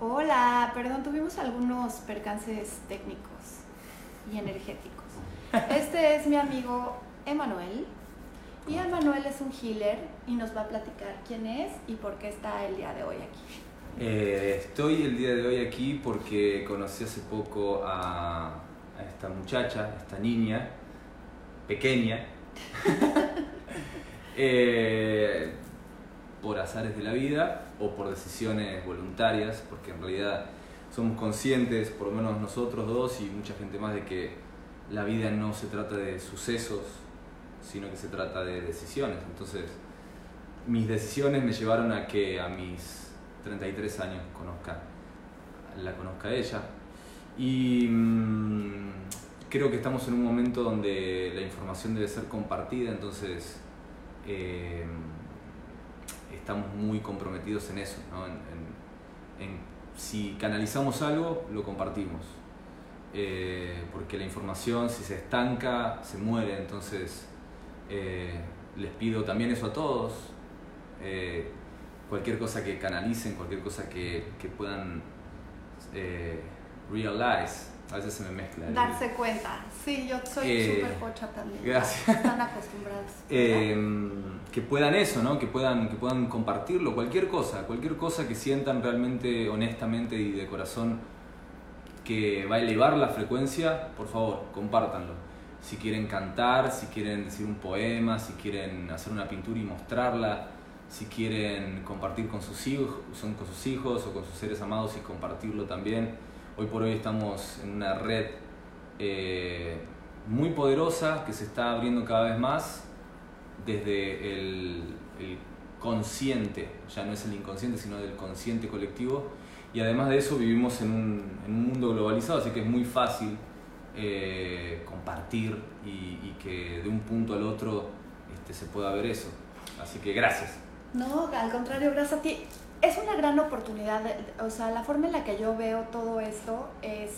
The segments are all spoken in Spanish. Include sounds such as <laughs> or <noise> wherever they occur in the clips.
Hola, perdón, tuvimos algunos percances técnicos y energéticos. Este es mi amigo Emanuel. Y Emanuel es un healer y nos va a platicar quién es y por qué está el día de hoy aquí. Eh, estoy el día de hoy aquí porque conocí hace poco a, a esta muchacha, esta niña, pequeña, <laughs> eh, por azares de la vida o por decisiones voluntarias, porque en realidad somos conscientes, por lo menos nosotros dos y mucha gente más, de que la vida no se trata de sucesos, sino que se trata de decisiones. Entonces, mis decisiones me llevaron a que a mis 33 años conozca, la conozca ella. Y mm, creo que estamos en un momento donde la información debe ser compartida, entonces eh, estamos muy comprometidos en eso, si canalizamos algo, lo compartimos. Eh, porque la información, si se estanca, se muere, entonces eh, les pido también eso a todos. cualquier cosa que canalicen, cualquier cosa que, que puedan realize, a veces se me mezcla. Darse cuenta. Sí, yo soy Eh, súper pocha también. gracias. Están acostumbrados. Eh, que puedan eso, ¿no? Que puedan, que puedan compartirlo, cualquier cosa, cualquier cosa que sientan realmente, honestamente y de corazón que va a elevar la frecuencia, por favor, compártanlo. Si quieren cantar, si quieren decir un poema, si quieren hacer una pintura y mostrarla, si quieren compartir con sus hijos, son con sus hijos o con sus seres amados y compartirlo también. Hoy por hoy estamos en una red eh, muy poderosa que se está abriendo cada vez más desde el, consciente, ya no es el inconsciente, sino del consciente colectivo. Y además de eso vivimos en un, mundo globalizado, así que es muy fácil eh, compartir y, y que de un punto al otro este, se pueda ver eso. Así que gracias. No, al contrario, gracias a ti. Es una gran oportunidad, o sea, la forma en la que yo veo todo esto es,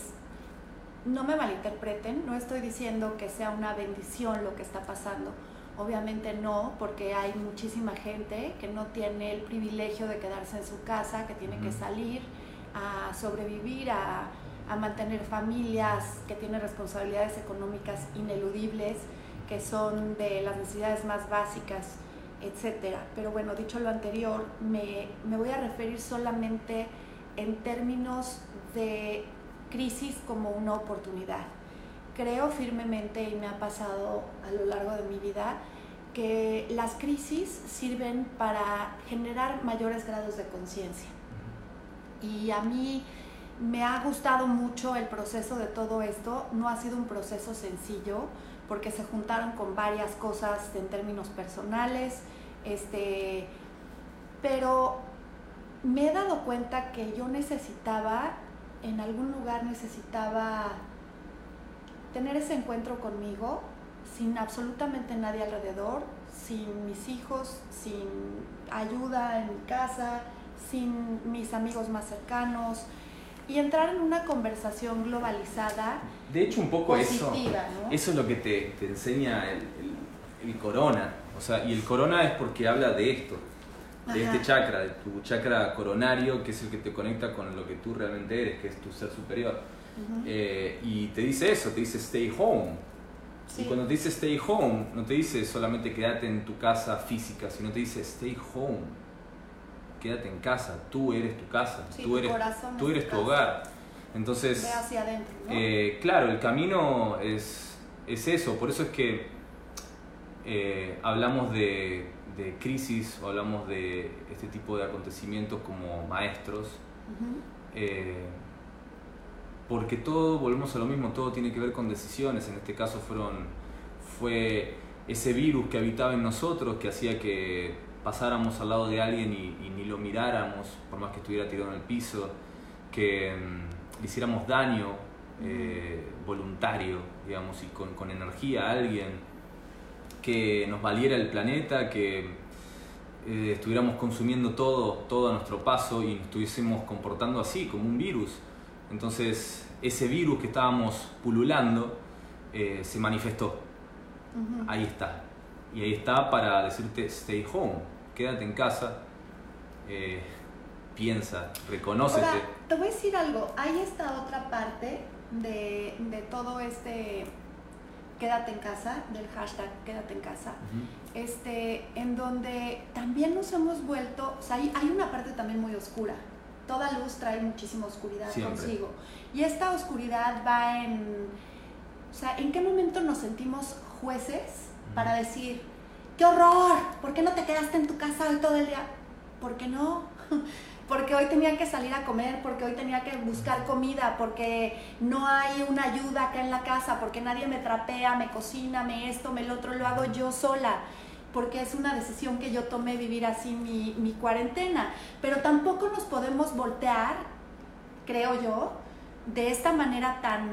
no me malinterpreten, no estoy diciendo que sea una bendición lo que está pasando, obviamente no, porque hay muchísima gente que no tiene el privilegio de quedarse en su casa, que tiene que salir a sobrevivir, a, a mantener familias, que tiene responsabilidades económicas ineludibles, que son de las necesidades más básicas etcétera. Pero bueno, dicho lo anterior, me, me voy a referir solamente en términos de crisis como una oportunidad. Creo firmemente, y me ha pasado a lo largo de mi vida, que las crisis sirven para generar mayores grados de conciencia. Y a mí me ha gustado mucho el proceso de todo esto. No ha sido un proceso sencillo porque se juntaron con varias cosas en términos personales, este, pero me he dado cuenta que yo necesitaba, en algún lugar necesitaba tener ese encuentro conmigo sin absolutamente nadie alrededor, sin mis hijos, sin ayuda en mi casa, sin mis amigos más cercanos y entrar en una conversación globalizada De hecho, un poco eso. Eso es lo que te, te enseña el, el- el corona. O sea, y el corona es porque habla de esto, de Ajá. este chakra, de tu chakra coronario, que es el que te conecta con lo que tú realmente eres, que es tu ser superior. Eh, y te dice eso, te dice stay home. Sí. Y cuando te dice stay home, no te dice solamente quédate en tu casa física, sino te dice stay home. Quédate en casa, tú eres tu casa, Sí, tú eres, tú es eres tu tu casa. hogar. Entonces, Ve hacia adentro, ¿no? eh, claro, el camino es, es eso, por eso es que eh, hablamos de, de crisis o hablamos de este tipo de acontecimientos como maestros, eh, porque todo, volvemos a lo mismo, todo tiene que ver con decisiones, en este caso fueron, fue ese virus que habitaba en nosotros que hacía que pasáramos al lado de alguien y, y ni lo miráramos, por más que estuviera tirado en el piso, que mm, le hiciéramos daño eh, voluntario, digamos, y con, con energía a alguien, que nos valiera el planeta, que eh, estuviéramos consumiendo todo, todo a nuestro paso y nos estuviésemos comportando así, como un virus. Entonces, ese virus que estábamos pululando eh, se manifestó. Ahí está. Y ahí está para decirte, stay home, quédate en casa. Piensa, reconócete. Ahora, te voy a decir algo, hay esta otra parte de, de todo este quédate en casa, del hashtag quédate en casa, este, en donde también nos hemos vuelto, o sea, hay, hay una parte también muy oscura. Toda luz trae muchísima oscuridad Siempre. consigo. Y esta oscuridad va en, o sea, ¿en qué momento nos sentimos jueces para decir, qué horror, ¿por qué no te quedaste en tu casa hoy todo el día? ¿Por qué no? <laughs> Porque hoy tenía que salir a comer, porque hoy tenía que buscar comida, porque no hay una ayuda acá en la casa, porque nadie me trapea, me cocina, me esto, me lo otro, lo hago yo sola porque es una decisión que yo tomé vivir así mi, mi cuarentena. Pero tampoco nos podemos voltear, creo yo, de esta manera tan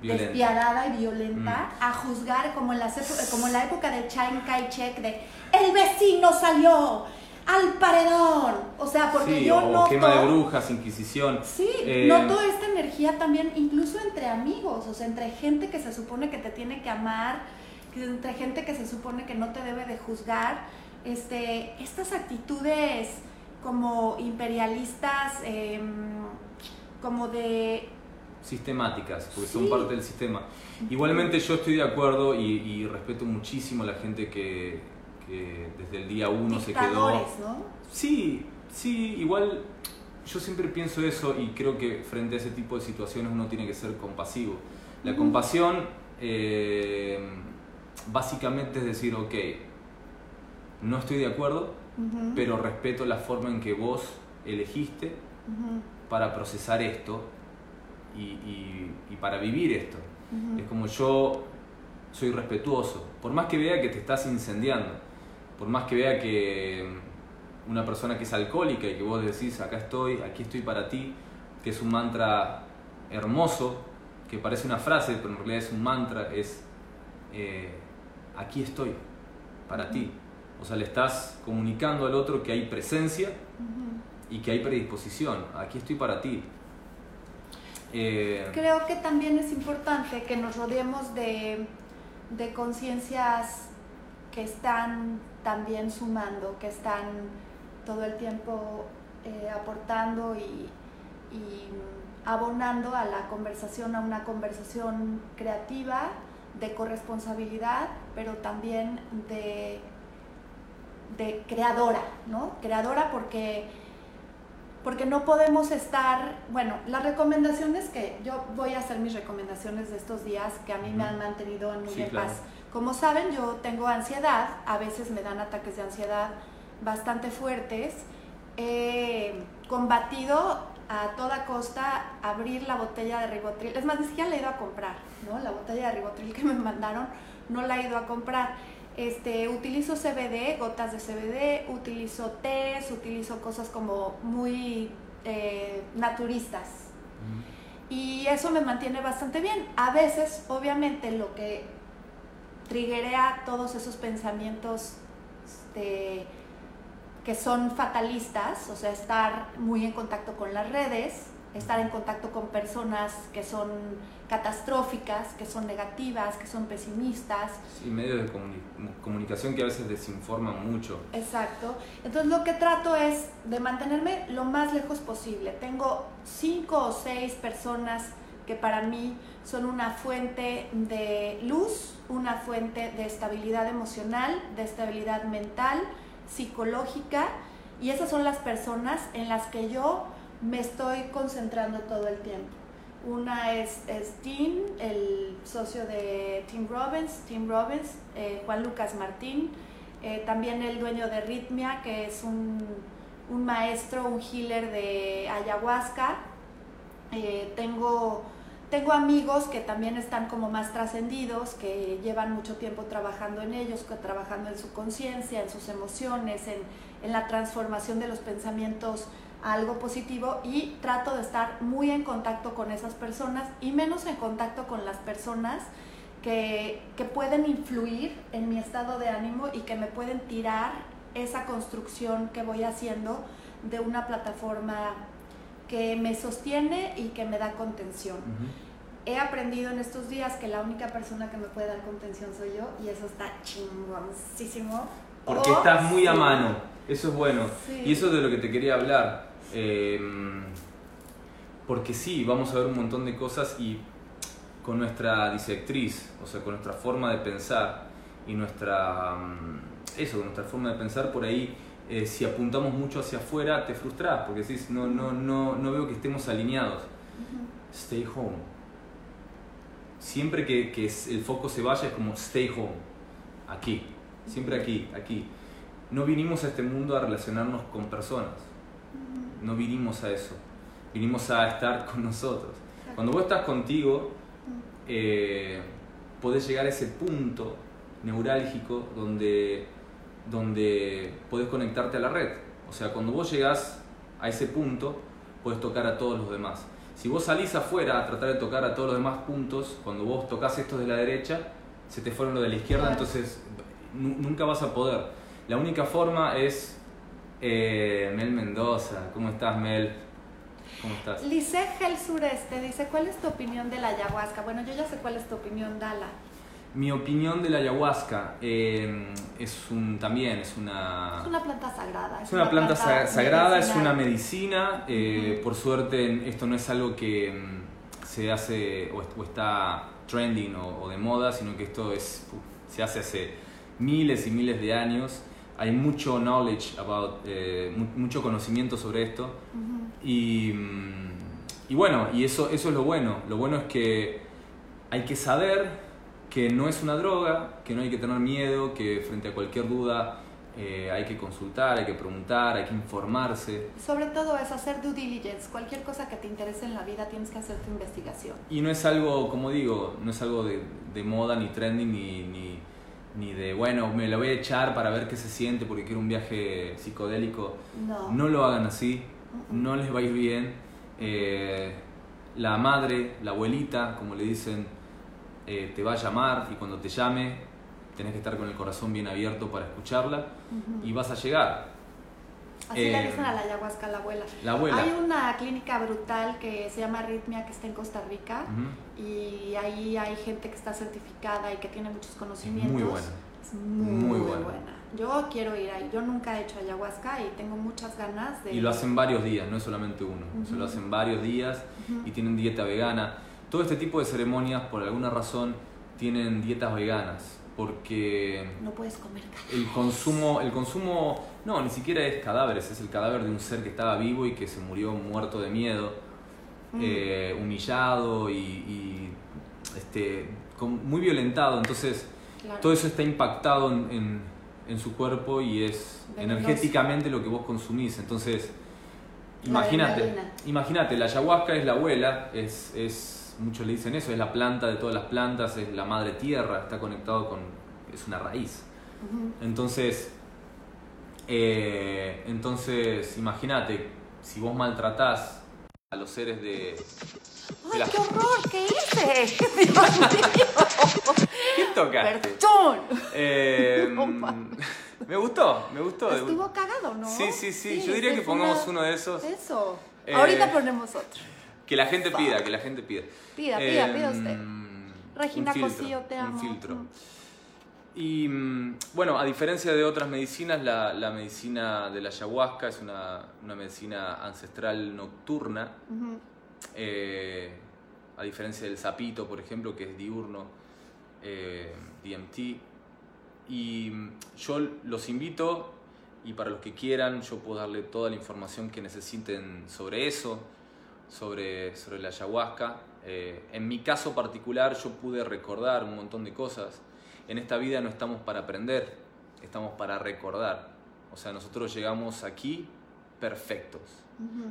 Violenta. despiadada y violenta a juzgar como en, las como en la época de Chiang Kai-shek de el vecino salió al paredón. O sea, porque sí, yo o noto... quema de brujas, inquisición. Sí, Eh, noto esta energía también, incluso entre amigos, o sea, entre gente que se supone que te tiene que amar, entre gente que se supone que no te debe de juzgar, este, estas actitudes como imperialistas, em, como de... sistemáticas, porque Sí. son parte del sistema. Igualmente yo estoy de acuerdo y, y respeto muchísimo a la gente que, desde el día uno se quedó. ¿no? Sí, sí, igual yo siempre pienso eso y creo que frente a ese tipo de situaciones uno tiene que ser compasivo. La compasión eh, básicamente es decir, ok, no estoy de acuerdo, pero respeto la forma en que vos elegiste para procesar esto y, y- y para vivir esto. Es como yo soy respetuoso, por más que vea que te estás incendiando, por más que vea que una persona que es alcohólica y que vos decís, acá estoy, aquí estoy para ti, que es un mantra hermoso, que parece una frase, pero en realidad es un mantra, es eh, aquí estoy para ti. O sea, le estás comunicando al otro que hay presencia y que hay predisposición. Aquí estoy para ti. Eh, Creo que también es importante que nos rodeemos de, de conciencias que están también sumando, que están todo el tiempo eh, aportando y, y abonando a la conversación, a una conversación creativa, de corresponsabilidad, pero también de, de creadora, ¿no? Creadora porque porque no podemos estar, bueno, las recomendaciones que yo voy a hacer mis recomendaciones de estos días que a mí me han mantenido en muy Sí, en claro. paz. Como saben, yo tengo ansiedad, a veces me dan ataques de ansiedad bastante fuertes. He combatido a toda costa abrir la botella de ribotril. Es más, ni siquiera la he ido a comprar, ¿no? La botella de ribotril que me <laughs> mandaron no la he ido a comprar. Este, utilizo CBD, gotas de CBD, utilizo tés, utilizo cosas como muy eh, naturistas. Y eso me mantiene bastante bien. A veces, obviamente, lo que triguea todos esos pensamientos este, que son fatalistas, o sea, estar muy en contacto con las redes, estar en contacto con personas que son catastróficas, que son negativas, que son pesimistas, Sí, medios de comuni- comunicación que a veces desinforman mucho. Exacto. Entonces lo que trato es de mantenerme lo más lejos posible. Tengo cinco o seis personas que para mí son una fuente de luz, una fuente de estabilidad emocional, de estabilidad mental, psicológica, y esas son las personas en las que yo me estoy concentrando todo el tiempo. Una es, Tim, el socio de Tim Robbins, Tim Robbins, eh, Juan Lucas Martín, eh, también el dueño de Ritmia, que es un, un maestro, un healer de ayahuasca. Eh, tengo, tengo amigos que también están como más trascendidos, que llevan mucho tiempo trabajando en ellos, trabajando en su conciencia, en sus emociones, en, en la transformación de los pensamientos a algo positivo y trato de estar muy en contacto con esas personas y menos en contacto con las personas que, que pueden influir en mi estado de ánimo y que me pueden tirar esa construcción que voy haciendo de una plataforma que me sostiene y que me da contención. He aprendido en estos días que la única persona que me puede dar contención soy yo y eso está chingoncísimo. Porque Oh, estás muy a mano, eso es bueno. Sí. Y eso es de lo que te quería hablar. Em, porque sí, vamos a ver un montón de cosas y con nuestra disectriz, o sea, con nuestra forma de pensar y nuestra... mm, Eso, con nuestra forma de pensar por ahí, eh, si apuntamos mucho hacia afuera, te frustras porque decís, no, no, no, no veo que estemos alineados. Stay home. Siempre que, que el foco se vaya es como stay home. Aquí. Siempre aquí, aquí. No vinimos a este mundo a relacionarnos con personas. No vinimos a eso. Vinimos a estar con nosotros. Cuando vos estás contigo, eh, podés llegar a ese punto neurálgico donde, donde podés conectarte a la red. O sea, cuando vos llegás a ese punto, puedes tocar a todos los demás. Si vos salís afuera a tratar de tocar a todos los demás puntos, cuando vos tocas estos de la derecha, se te fueron los de la izquierda, Claro. entonces nu- nunca vas a poder. La única forma es eh, Mel Mendoza. ¿Cómo estás, Mel? ¿Cómo estás? Lice Gel Sureste dice, ¿cuál es tu opinión de la ayahuasca? Bueno, yo ya sé cuál es tu opinión, Dala. Mi opinión de la ayahuasca eh, es un también es una Es una planta sagrada. es una planta sa- sagrada, es una medicina. eh, Por suerte esto no es algo que mm, se hace o, est- o está trending o, o de moda, sino que esto es se hace hace miles y miles de años. Hay mucho knowledge about, eh, mu- mucho conocimiento sobre esto. Y, mm, y bueno, y eso, eso es lo bueno. Lo bueno es que hay que saber que no es una droga, que no hay que tener miedo, que frente a cualquier duda eh, hay que consultar, hay que preguntar, hay que informarse. Sobre todo es hacer due diligence. Cualquier cosa que te interese en la vida tienes que hacer tu investigación. Y no es algo, como digo, no es algo de, de moda, ni trending, ni, ni, ni de, bueno, me lo voy a echar para ver qué se siente porque quiero un viaje psicodélico. No. No lo hagan así, no les va a ir bien. Eh, la madre, la abuelita, como le dicen, eh, te va a llamar y cuando te llame tenés que estar con el corazón bien abierto para escucharla y vas a llegar. Así eh, le dicen a la ayahuasca, la abuela. La abuela. Hay una clínica brutal que se llama Arritmia que está en Costa Rica y ahí hay gente que está certificada y que tiene muchos conocimientos. Muy buena. Es muy, buena. buena. Yo quiero ir ahí. Yo nunca he hecho ayahuasca y tengo muchas ganas de. Y lo hacen varios días, no es solamente uno. Se lo hacen varios días y tienen dieta vegana. Todo este tipo de ceremonias, por alguna razón, tienen dietas veganas. Porque No puedes comer el consumo, el consumo, no, ni siquiera es cadáveres, es el cadáver de un ser que estaba vivo y que se murió muerto de miedo, Mm. eh, humillado y, y, este, con- muy violentado. Entonces, Claro. todo eso está impactado en, en- en su cuerpo y es Venenoso. energéticamente lo que vos consumís. Entonces, imagínate, imagínate, la ayahuasca es la abuela, es, es, muchos le dicen eso, es la planta de todas las plantas, es la madre tierra, está conectado con, es una raíz. Entonces, eh, entonces imagínate, si vos maltratás a los seres de... ¡Ay, la- qué horror! ¿Qué hice? Dios <laughs> mío. ¿Qué tocaste? ¡Perdón! Eh, <laughs> me gustó, me gustó. Estuvo cagado, ¿no? Sí, sí, sí, yo diría que pongamos una- uno de esos. Eso. Eh, Ahorita ponemos otro. Que la gente pida, que la gente pida. Pida, pida, Eh, pida usted. un Regina filtro, Cosío, te amo. Un filtro. Mm. Y mm, bueno, a diferencia de otras medicinas, la, la medicina de la ayahuasca es una, una medicina ancestral nocturna, eh, a diferencia del sapito, por ejemplo, que es diurno, eh, DMT. Y mm, yo los invito, y para los que quieran, yo puedo darle toda la información que necesiten sobre eso, sobre, sobre la ayahuasca. Eh, en mi caso particular, yo pude recordar un montón de cosas. En esta vida no estamos para aprender, estamos para recordar. O sea, nosotros llegamos aquí perfectos,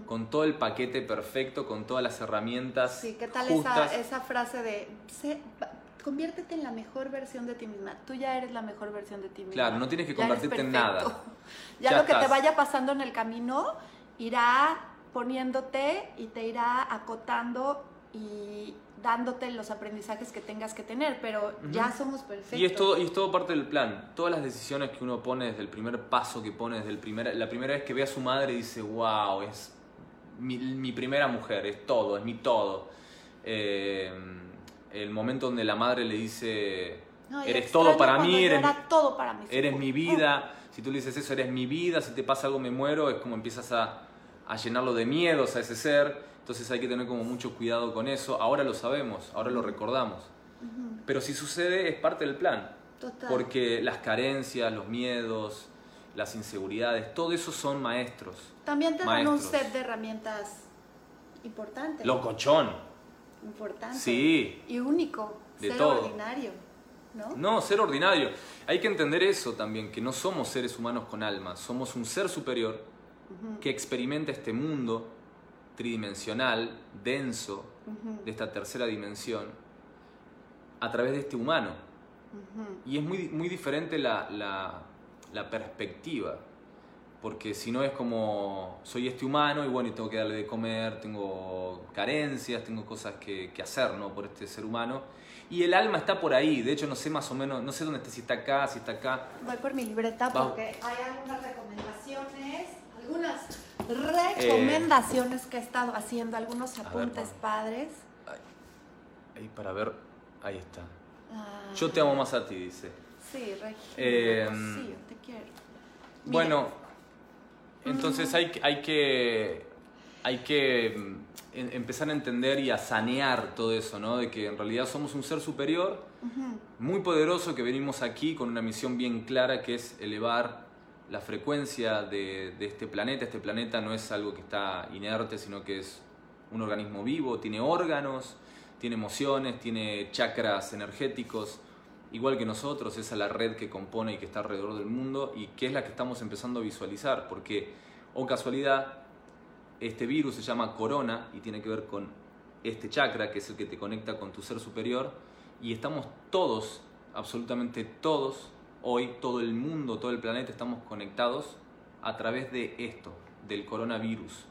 con todo el paquete perfecto, con todas las herramientas Sí, ¿qué tal justas. esa, esa frase de conviértete en la mejor versión de ti misma? Tú ya eres la mejor versión de ti misma. Claro, no tienes que convertirte en nada. <laughs> Ya, Ya lo que te vaya pasando en el camino irá poniéndote y te irá acotando y dándote los aprendizajes que tengas que tener, pero ya somos perfectos. Y es, todo, y es todo parte del plan. Todas las decisiones que uno pone desde el primer paso que pone, desde el primer, la primera vez que ve a su madre, dice, wow, es mi, mi primera mujer, es todo, es mi todo. Eh, el momento donde la madre le dice, No, y eres todo para mí, eres, todo para mis eres mi vida. Si tú le dices eso, eres mi vida, si te pasa algo me muero, es como empiezas a, a llenarlo de miedos a ese ser. Entonces hay que tener como mucho cuidado con eso. Ahora lo sabemos, ahora lo recordamos. Pero si sucede es parte del plan. Total. Porque las carencias, los miedos, las inseguridades, todo eso son maestros. También te dan un set de herramientas importante. Locochón. Importante. Sí. Y único. De ser todo. ordinario. ¿No? No, ser ordinario. Hay que entender eso también, que no somos seres humanos con alma, somos un ser superior que experimenta este mundo tridimensional, denso, de esta tercera dimensión, a través de este humano. Y es muy, muy diferente la, la- la perspectiva, porque si no es como, soy este humano y bueno, y tengo que darle de comer, tengo carencias, tengo cosas que, que hacer ¿no? por este ser humano. Y el alma está por ahí, de hecho no sé más o menos, no sé dónde está, si está acá, si está acá. Voy por mi libreta porque hay algunas recomendaciones, algunas recomendaciones que he estado haciendo, algunos apuntes padres. Ahí para ver, ahí está. Ah, Yo te amo más a ti, dice. Sí, Regina, Eh, Rocío, te quiero. Bueno, entonces hay, que- hay que, hay que mm, em- empezar a entender y a sanear todo eso, ¿no? De que en realidad somos un ser superior, muy poderoso, que venimos aquí con una misión bien clara, que es elevar la frecuencia de, este planeta. Este planeta no es algo que está inerte, sino que es un organismo vivo, tiene órganos, tiene emociones, tiene chakras energéticos, igual que nosotros, esa es la red que compone y que está alrededor del mundo y que es la que estamos empezando a visualizar, porque, o casualidad, este virus se llama corona y tiene que ver con este chakra, que es el que te conecta con tu ser superior, y estamos todos, absolutamente todos, hoy, todo el mundo, todo el planeta, estamos conectados a través de esto, del coronavirus,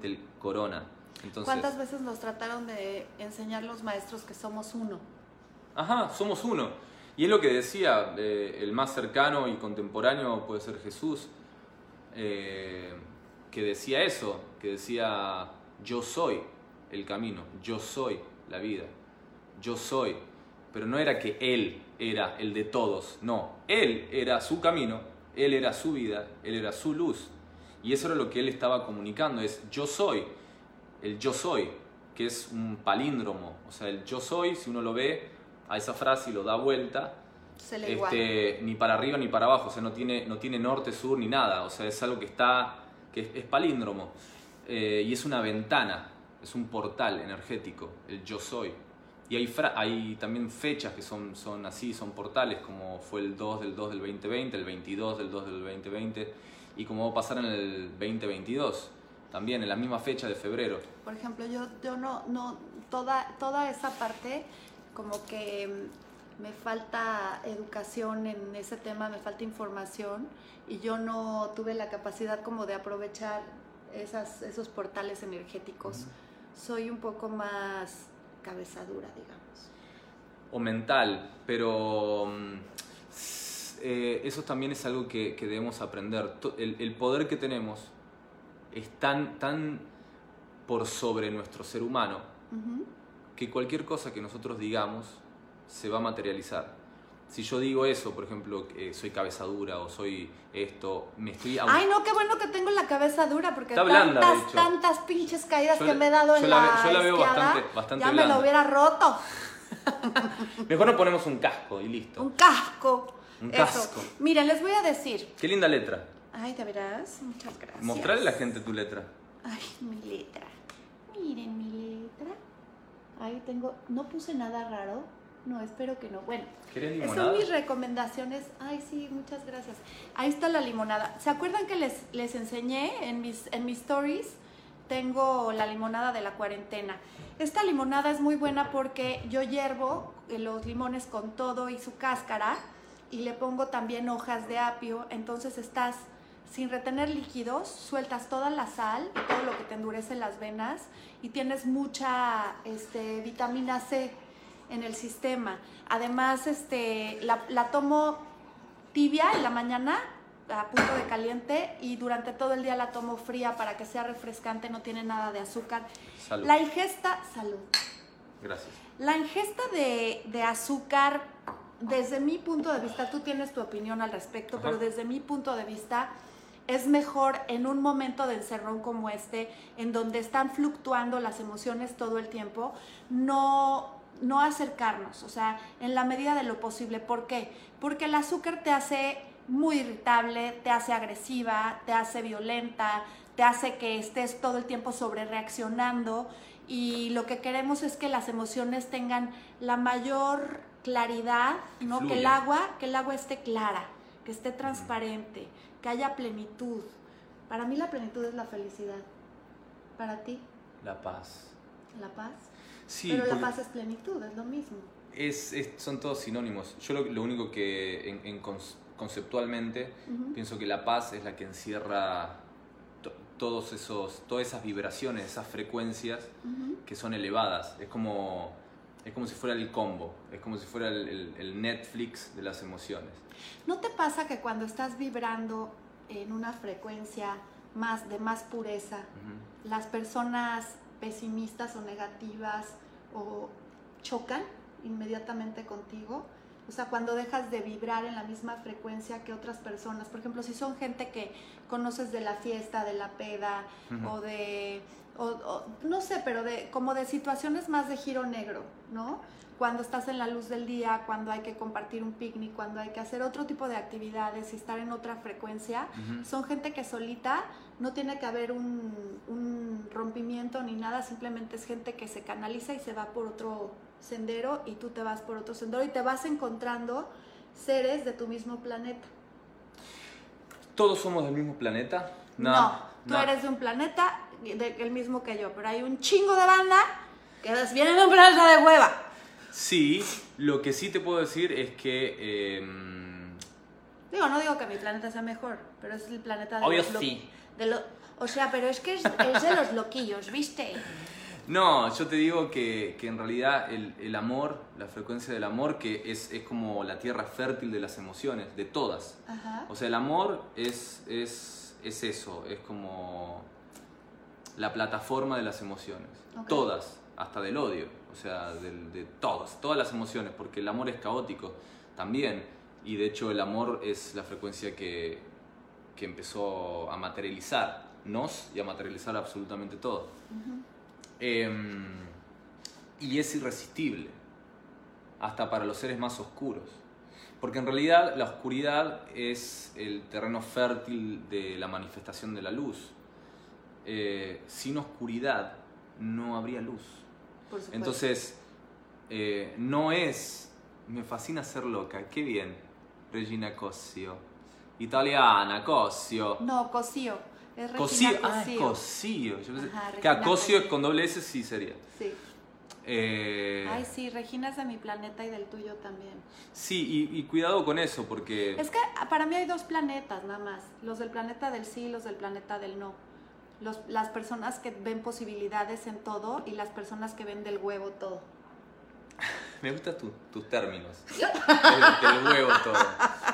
del corona. Entonces, ¿Cuántas veces nos trataron de enseñar los maestros que somos uno? Ajá, somos uno. Y es lo que decía, eh, el más cercano y contemporáneo puede ser Jesús, eh, que decía eso, que decía, yo soy el camino, yo soy la vida, yo soy. Pero no era que Él era el de todos, no, Él era su camino, Él era su vida, Él era su luz. Y eso era lo que Él estaba comunicando, es yo soy, el yo soy, que es un palíndromo, o sea, el yo soy, si uno lo ve a esa frase y lo da vuelta, Se le igual. este, ni para arriba ni para abajo, o sea, no tiene, no tiene norte, sur ni nada, o sea, es algo que está, que es, es palíndromo, Eh, y es una ventana, es un portal energético, el yo soy. Y hay, hay también fechas que son, son así, son portales, como fue el 2 del 2 del 2020, el 22 del 2 del 2020, y como va a pasar en el 2022, también en la misma fecha de febrero. Por ejemplo, yo, yo no, no, toda, toda esa parte, como que me falta educación en ese tema, me falta información y yo no tuve la capacidad como de aprovechar esas, esos portales energéticos. Soy un poco más cabezadura, digamos. o mental, pero mm, eh, eso también es algo que, que debemos aprender. El, el poder que tenemos es tan, tan por sobre nuestro ser humano que cualquier cosa que nosotros digamos se va a materializar. Si yo digo eso, por ejemplo, soy cabezadura o soy esto, me estoy... Ay, no, qué bueno que tengo la cabeza dura porque Está blanda, tantas, tantas pinches caídas Yo que me he dado en la la, yo la veo esquiada, bastante- bastante ya me lo hubiera roto. <laughs> Mejor nos ponemos un casco y listo. Un casco. Un Eso. casco. Miren, les voy a decir. Qué linda letra. Ay, de veras, muchas gracias. Mostrarle a la gente tu letra. Ay, mi letra. Miren mi letra. Ahí tengo. No puse nada raro. No, espero que no. Bueno, ¿Querés esas son mis recomendaciones. Ay, sí, muchas gracias. Ahí está la limonada. ¿Se acuerdan que les, les enseñé en mis, en mis stories? Tengo la limonada de la cuarentena. Esta limonada es muy buena porque yo hiervo eh, los limones con todo y su cáscara y le pongo también hojas de apio. Entonces estás sin retener líquidos, sueltas toda la sal y todo lo que te endurece las venas y tienes mucha este, vitamina C en el sistema. Además, este, la, la tomo tibia en la mañana, a punto de caliente, y durante todo el día la tomo fría para que sea refrescante, no tiene nada de azúcar. Salud. La ingesta, salud. Gracias. La ingesta de, de azúcar, desde mi punto de vista, tú tienes tu opinión al respecto, Ajá. pero desde mi punto de vista es mejor en un momento de encerrón como este, en donde están fluctuando las emociones todo el tiempo, no, no acercarnos, o sea, en la medida de lo posible. ¿Por qué? Porque el azúcar te hace muy irritable, te hace agresiva, te hace violenta, te hace que estés todo el tiempo sobre reaccionando y lo que queremos es que las emociones tengan la mayor claridad, ¿no? Que el agua, que el agua esté clara, que esté transparente, que haya plenitud. Para mí la plenitud es la felicidad. Para ti. La paz. La paz. Sí, Pero la paz es plenitud, es lo mismo. es, es- son todos sinónimos. Yo lo, lo único que en, en conceptualmente Ujú. pienso que la paz es la que encierra to- todos esos, todas esas vibraciones, esas frecuencias Ujú. que son elevadas. Es como, es como si fuera el combo, es como si fuera el, el- el Netflix de las emociones. ¿No te pasa que cuando estás vibrando en una frecuencia más de más pureza, Ujú. las personas pesimistas o negativas o chocan inmediatamente contigo? O sea, cuando dejas de vibrar en la misma frecuencia que otras personas, por ejemplo, si son gente que conoces de la fiesta, de la peda o de, o- o- no sé, pero de como de situaciones más de giro negro, ¿no? Cuando estás en la luz del día, cuando hay que compartir un picnic, cuando hay que hacer otro tipo de actividades y estar en otra frecuencia, son gente que solita no tiene que haber un, un rompimiento ni nada, simplemente es gente que se canaliza y se va por otro sendero y tú te vas por otro sendero y te vas encontrando seres de tu mismo planeta. ¿Todos somos del mismo planeta? No, tú eres de un planeta de- el mismo que yo, pero hay un chingo de banda que viene de un planeta de hueva. Sí, lo que sí te puedo decir es que... em, Digo, no digo que mi planeta sea mejor, pero es el planeta de Obvio lo- sí. De lo- o sea, pero es que es, es de los loquillos, ¿viste? No, yo te digo que, que en realidad el, el amor, la frecuencia del amor, que es, es como la tierra fértil de las emociones, de todas. Ajá. O sea, el amor es, es, es eso, es como la plataforma de las emociones. Todas, hasta del odio, o sea, del- de todas, todas las emociones, porque el amor es caótico también. Y de hecho el amor es la frecuencia que, que empezó a materializarnos y a materializar absolutamente todo. Em, y es irresistible, hasta para los seres más oscuros. Porque en realidad la oscuridad es el terreno fértil de la manifestación de la luz. Eh, sin oscuridad no habría luz. Por. Entonces, eh, no es... Me fascina ser loca, qué bien. Regina Cosio. Italiana, Cosio. No, Cosío. Es Cosio. Ah, es Cosío. Yo pensé- Ajá, Cosio Cosio. con doble S sí sería. Sí. Eh, Ay, sí, Regina es de mi planeta y del tuyo también. sí, y, y cuidado con eso, porque... Es que ah, para mí hay dos planetas nada más. Los del planeta del sí y los del planeta del no. Los, las personas que ven posibilidades en todo y las personas que ven del huevo todo. <laughs> Me gustan tu- tus términos. <laughs> del, del huevo todo.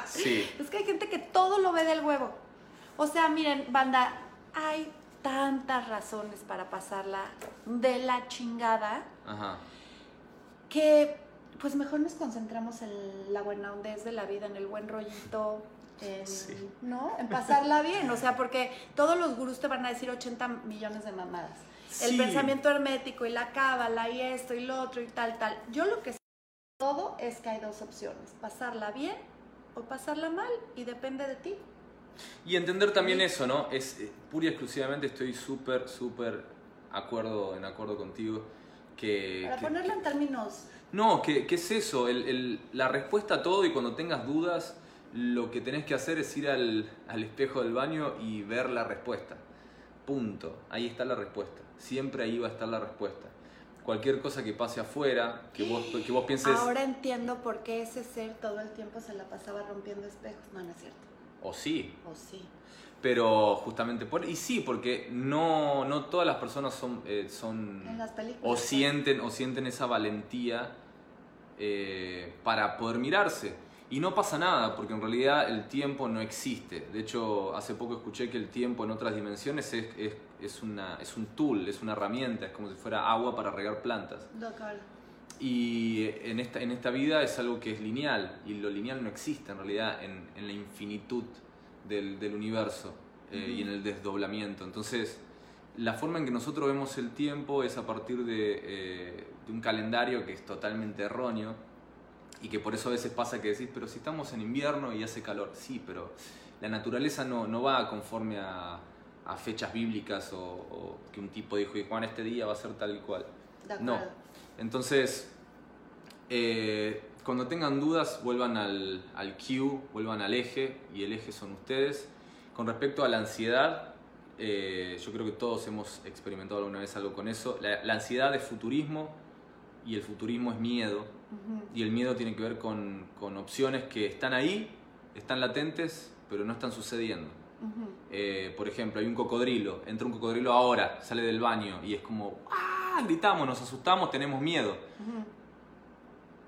Sí. Es que hay gente que todo lo ve del huevo. O sea, miren, banda, hay tantas razones para pasarla de la chingada Ajá. que pues mejor nos concentramos en la buena hondez de la vida, en el buen rollito, en, Sí. ¿no? En pasarla bien, o sea, porque todos los gurús te van a decir 80 millones de mamadas. El pensamiento hermético y la cábala y esto y lo otro y tal, tal. Yo lo que sé todo es que hay dos opciones, pasarla bien o pasarla mal y depende de ti. Y entender también eso, ¿no? Es eh, pura y exclusivamente estoy súper, súper acuerdo, en acuerdo contigo. Que, Para que- ponerlo en términos No, ¿qué, qué es eso? El- el- la respuesta a todo y cuando tengas dudas, lo que tenés que hacer es ir al, al espejo del baño y ver la respuesta. Punto. Ahí está la respuesta. Siempre ahí va a estar la respuesta. Cualquier cosa que pase afuera, que vos, que vos pienses, Ahora entiendo por qué ese ser todo el tiempo se la pasaba rompiendo espejos. No, no es cierto. o sí, O sí. pero justamente por... Y sí, porque no, no todas las personas son... eh, son En las películas. o sienten, o sienten esa valentía eh, para poder mirarse. Y no pasa nada, porque en realidad el tiempo no existe. De hecho, hace poco escuché que el tiempo en otras dimensiones es, es, es una, es un tool, es una herramienta, es como si fuera agua para regar plantas. Local. Y en esta, en esta vida es algo que es lineal, y lo lineal no existe en realidad en, en la infinitud del, del universo. eh, y en el desdoblamiento. Entonces, la forma en que nosotros vemos el tiempo es a partir de, eh, de, un calendario que es totalmente erróneo y que por eso a veces pasa que decís, pero si estamos en invierno y hace calor, sí, pero la naturaleza no, no va conforme a, a fechas bíblicas o, que un tipo dijo, y Juan, este día va a ser tal y cual. No. Entonces, eh, cuando tengan dudas, vuelvan al, al Q, vuelvan al eje, y el eje son ustedes. Con respecto a la ansiedad, eh, yo creo que todos hemos experimentado alguna vez algo con eso. La, ansiedad es futurismo y el futurismo es miedo. Y el miedo tiene que ver con, con, opciones que están ahí, están latentes, pero no están sucediendo. Eh, por ejemplo, hay un cocodrilo, entra un cocodrilo ahora, sale del baño y es como, ¡ah! Gritamos, nos asustamos, tenemos miedo.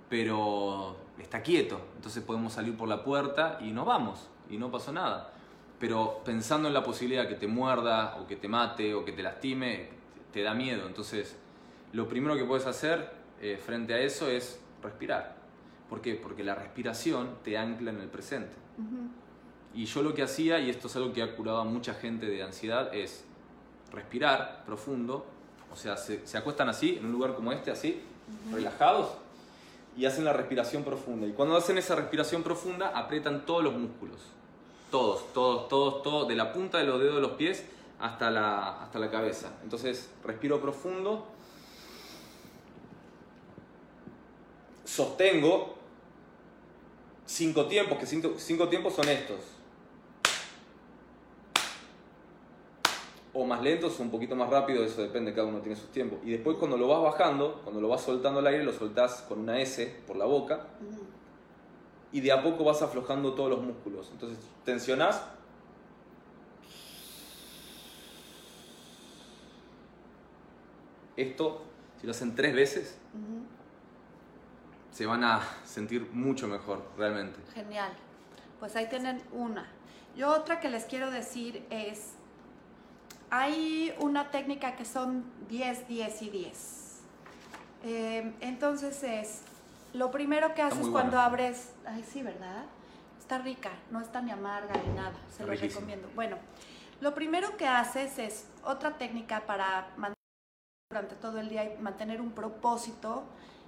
Pero está quieto, entonces podemos salir por la puerta y nos vamos y no pasó nada pero pensando en la posibilidad que te muerda o que te mate o que te lastime, te da miedo. Entonces, lo primero que puedes hacer eh, frente a eso es respirar. ¿Por qué? Porque la respiración te ancla en el presente. Y yo lo que hacía, y esto es algo que ha curado a mucha gente de ansiedad, es respirar profundo, o sea, se, acuestan así, en un lugar como este, así, relajados, y hacen la respiración profunda. Y cuando hacen esa respiración profunda, aprietan todos los músculos todos, todos, todos, todos, de la punta de los dedos de los pies hasta la, hasta la cabeza. Entonces, respiro profundo, sostengo cinco tiempos, que cinco, cinco tiempos son estos. O más lentos o un poquito más rápido, eso depende, cada uno tiene sus tiempos. Y después cuando lo vas bajando, cuando lo vas soltando al aire, lo soltás con una S por la boca y de a poco vas aflojando todos los músculos. Entonces tensionás. Esto, si lo hacen tres veces, se van a sentir mucho mejor, realmente. Genial. Pues ahí tienen una. Yo otra que les quiero decir es, hay una técnica que son 10, 10 y 10. Eh, entonces es lo primero que haces cuando abres, ay sí, ¿verdad? Está rica, no está ni amarga ni nada, se lo recomiendo. Bueno, lo primero que haces es otra técnica para mantener durante todo el día y mantener un propósito,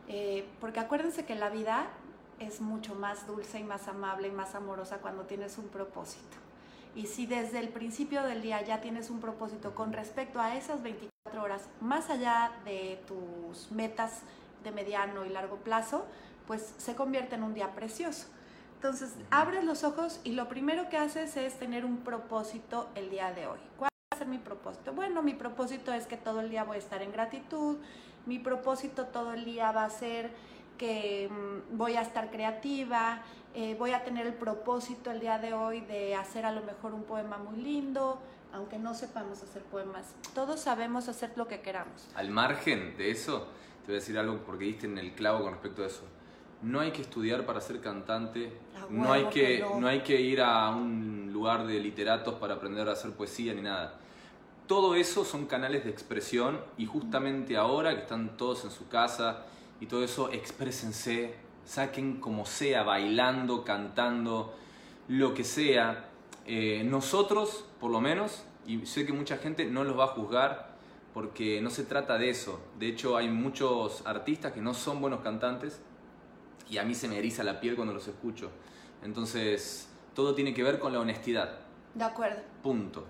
eh, porque acuérdense que la vida es mucho más dulce y más amable y más amorosa cuando tienes un propósito. Y si desde el principio del día ya tienes un propósito con respecto a esas 24 horas, más allá de tus metas de mediano y largo plazo, pues se convierte en un día precioso. Entonces, abres los ojos y lo primero que haces es tener un propósito el día de hoy. ¿Cuál va a ser mi propósito? Bueno, mi propósito es que todo el día voy a estar en gratitud, mi propósito todo el día va a ser que mm, voy a estar creativa, eh, voy a tener el propósito el día de hoy de hacer a lo mejor un poema muy lindo, aunque no sepamos hacer poemas. Todos sabemos hacer lo que queramos. Al margen de eso, te voy a decir algo porque diste en el clavo con respecto a eso. No hay que estudiar para ser cantante, no, hay que, no. hay que ir a un lugar de literatos para aprender a hacer poesía ni nada. Todo eso son canales de expresión y justamente ahora que están todos en su casa y todo eso, exprésense, saquen como sea, bailando, cantando, lo que sea. Eh, nosotros, por lo menos, y sé que mucha gente no los va a juzgar, porque no se trata de eso. De hecho, hay muchos artistas que no son buenos cantantes y a mí se me eriza la piel cuando los escucho. Entonces, todo tiene que ver con la honestidad. De acuerdo. Punto.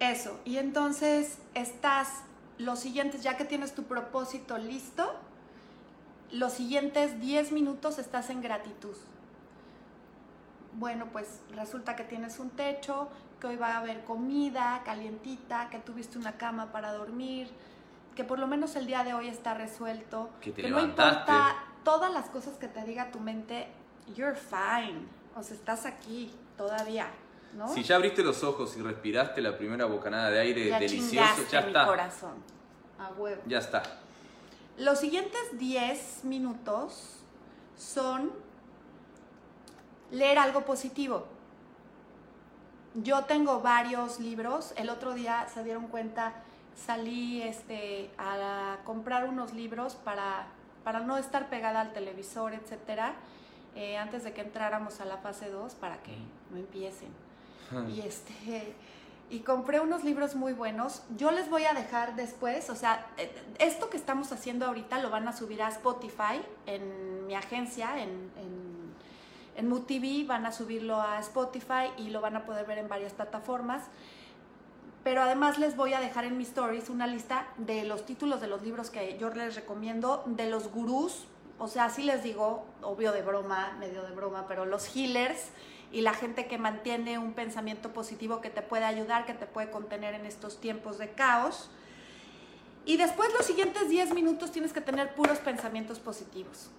Eso. Y entonces estás, los siguientes, ya que tienes tu propósito listo, los siguientes 10 minutos estás en gratitud. Bueno, pues resulta que tienes un techo, que hoy va a haber comida calientita, que tuviste una cama para dormir, que por lo menos el día de hoy está resuelto, que, te que no importa todas las cosas que te diga tu mente, you're fine, o sea, estás aquí todavía. ¿No? Si ya abriste los ojos y respiraste la primera bocanada de aire delicioso, ya mi está. corazón. A huevo. Ya está. Los siguientes 10 minutos son leer algo positivo. Yo tengo varios libros. El otro día se dieron cuenta, salí este, a comprar unos libros para, para no estar pegada al televisor, etcétera, eh, antes de que entráramos a la fase 2 para que no empiecen. y este y compré unos libros muy buenos. Yo les voy a dejar después, o sea, eh, esto que estamos haciendo ahorita lo van a subir a Spotify en mi agencia, en, en, en MUTV, van a subirlo a Spotify y lo van a poder ver en varias plataformas. Pero además les voy a dejar en mis stories una lista de los títulos de los libros que yo les recomiendo, de los gurús, o sea, así les digo, obvio de broma, medio de broma, pero los healers y la gente que mantiene un pensamiento positivo que te puede ayudar, que te puede contener en estos tiempos de caos. Y después los siguientes 10 minutos tienes que tener puros pensamientos positivos.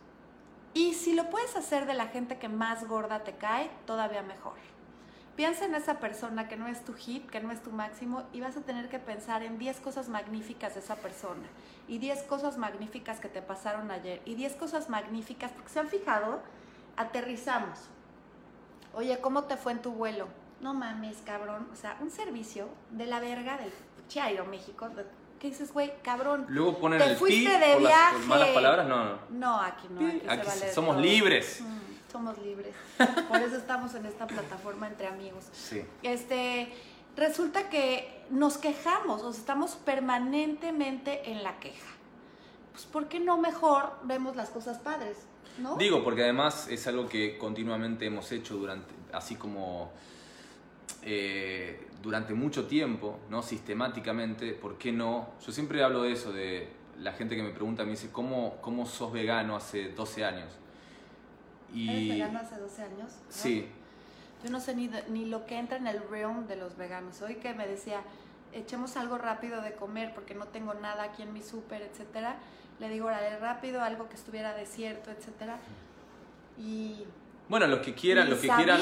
Y si lo puedes hacer de la gente que más gorda te cae, todavía mejor. Piensa en esa persona que no es tu hit, que no es tu máximo, y vas a tener que pensar en 10 cosas magníficas de esa persona, y 10 cosas magníficas que te pasaron ayer, y 10 cosas magníficas, porque se han fijado, aterrizamos. Oye, ¿cómo te fue en tu vuelo? No mames, cabrón. O sea, un servicio de la verga del Chairo, México. ¿Qué dices, güey? Cabrón. Luego ponen te el fuiste pi de viaje. malas palabras, no, no. No, aquí no. Aquí, se vale somos todo. libres. Mm, somos libres. <laughs> Por eso estamos en esta plataforma entre amigos. Sí. Este, resulta que nos quejamos, o sea, estamos permanentemente en la queja. Pues, ¿por qué no mejor vemos las cosas padres? ¿No? Digo, porque además es algo que continuamente hemos hecho durante, así como eh, durante mucho tiempo, ¿no? Sistemáticamente, ¿por qué no? Yo siempre hablo de eso, de la gente que me pregunta, me dice, ¿cómo, cómo sos vegano hace 12 años? ¿Eres vegano hace 12 años? ¿no? Sí, Yo no sé ni, de- ni lo que entra en el realm de los veganos. Hoy que me decía, echemos algo rápido de comer porque no tengo nada aquí en mi súper, etcétera. Le digo, órale, rápido, algo que estuviera desierto, etcétera. Y Bueno, los que quieran, los que quieran,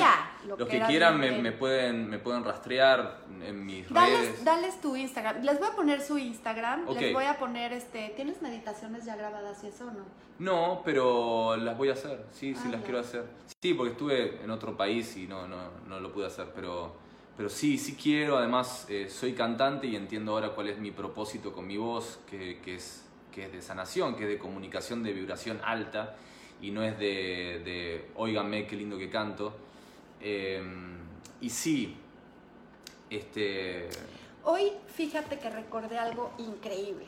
lo los que que era quieran me, me pueden, me pueden rastrear en mis dales, redes. dales tu Instagram. Les voy a poner su Instagram. Ok. Les voy a poner, este, ¿tienes meditaciones ya grabadas y eso o no? No, pero las voy a hacer, sí, sí Ah, las ya. quiero hacer. Sí, porque estuve en otro país y no, no, no lo pude hacer, pero, pero sí, sí quiero. Además, eh, soy cantante y entiendo ahora cuál es mi propósito con mi voz, que, que es, que es de sanación, que es de comunicación de vibración alta y no es de, de óigame qué lindo que canto. Eh, y sí, este... Hoy fíjate que recordé algo increíble.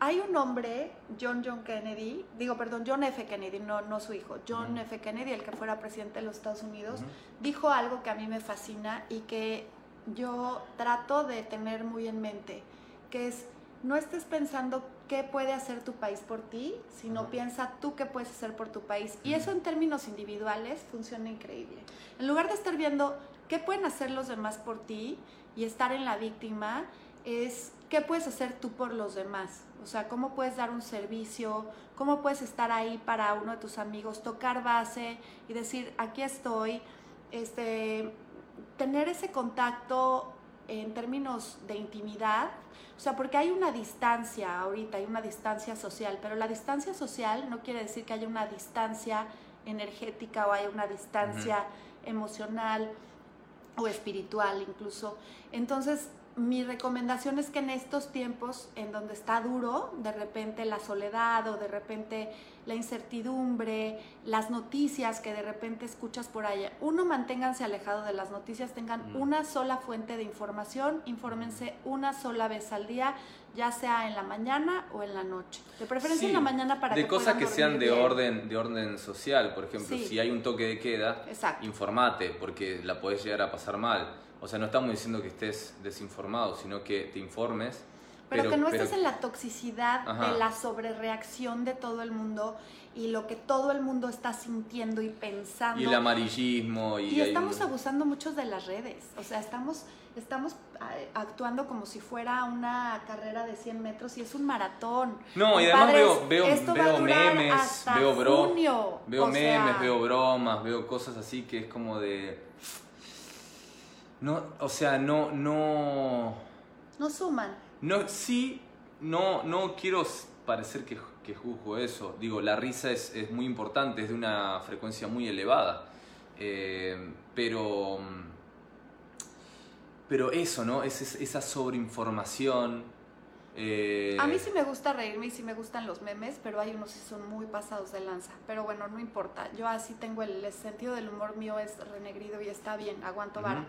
Hay un hombre, John John Kennedy, digo, perdón, John F. Kennedy, no, no su hijo, John. F. Kennedy, el que fuera presidente de los Estados Unidos, dijo algo que a mí me fascina y que yo trato de tener muy en mente, que es, no estés pensando qué puede hacer tu país por ti, sino Ujú. piensa tú qué puedes hacer por tu país. Y eso en términos individuales funciona increíble. En lugar de estar viendo qué pueden hacer los demás por ti y estar en la víctima, es qué puedes hacer tú por los demás. O sea, cómo puedes dar un servicio, cómo puedes estar ahí para uno de tus amigos, tocar base y decir, aquí estoy, este, tener ese contacto en términos de intimidad, o sea, porque hay una distancia ahorita, hay una distancia social, pero la distancia social no quiere decir que haya una distancia energética o haya una distancia emocional o espiritual incluso. Entonces, mi recomendación es que en estos tiempos en donde está duro, de repente la soledad o de repente la incertidumbre, las noticias que de repente escuchas por allá, uno manténganse alejado de las noticias, tengan Mm. una sola fuente de información, infórmense una sola vez al día, ya sea en la mañana o en la noche. De preferencia Sí, en la mañana para de que cosas que sean de bien. orden de orden social por ejemplo Sí. si hay un toque de queda Exacto. informate porque la podés llegar a pasar mal o sea no estamos diciendo que estés desinformado sino que te informes Pero, que no pero- estés en la toxicidad Ajá. de la sobrereacción de todo el mundo y lo que todo el mundo está sintiendo y pensando. y el amarillismo y, Y estamos abusando mucho de las redes. O sea, estamos, estamos eh, actuando como si fuera una carrera de 100 metros y es un maratón. no y además Compadres, veo veo, veo memes veo bro junio. veo O sea, memes veo bromas veo cosas así que es como de no o sea no no No suman. No, sí, no, no quiero parecer que, que juzgo eso. Digo, la risa es, es muy importante, es de una frecuencia muy elevada. Eh, pero. Pero eso, ¿no? Es, es- esa sobreinformación Eh, A mí sí me gusta reírme y sí me gustan los memes, pero hay unos que son muy pasados de lanza. Pero bueno, no importa. Yo así tengo el, el sentido del humor mío es renegrido y está bien, aguanto vara.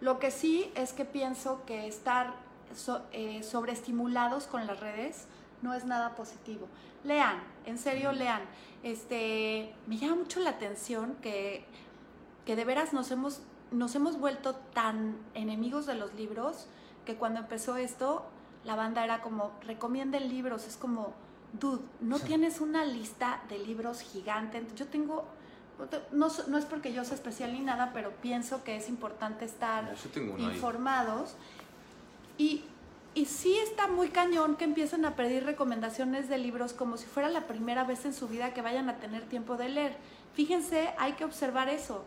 Lo que sí es que pienso que estar so- eh, sobreestimulados con las redes no es nada positivo. Lean, en serio lean. Este, me llama mucho la atención que, que de veras nos hemos, nos hemos vuelto tan enemigos de los libros que cuando empezó esto, la banda era como, recomienden libros, es como, dude, no tienes una lista de libros gigante. Yo tengo, no, es porque yo sea especial ni nada, pero pienso que es importante estar informados. Y, y sí está muy cañón que empiecen a pedir recomendaciones de libros como si fuera la primera vez en su vida que vayan a tener tiempo de leer. Fíjense, hay que observar eso.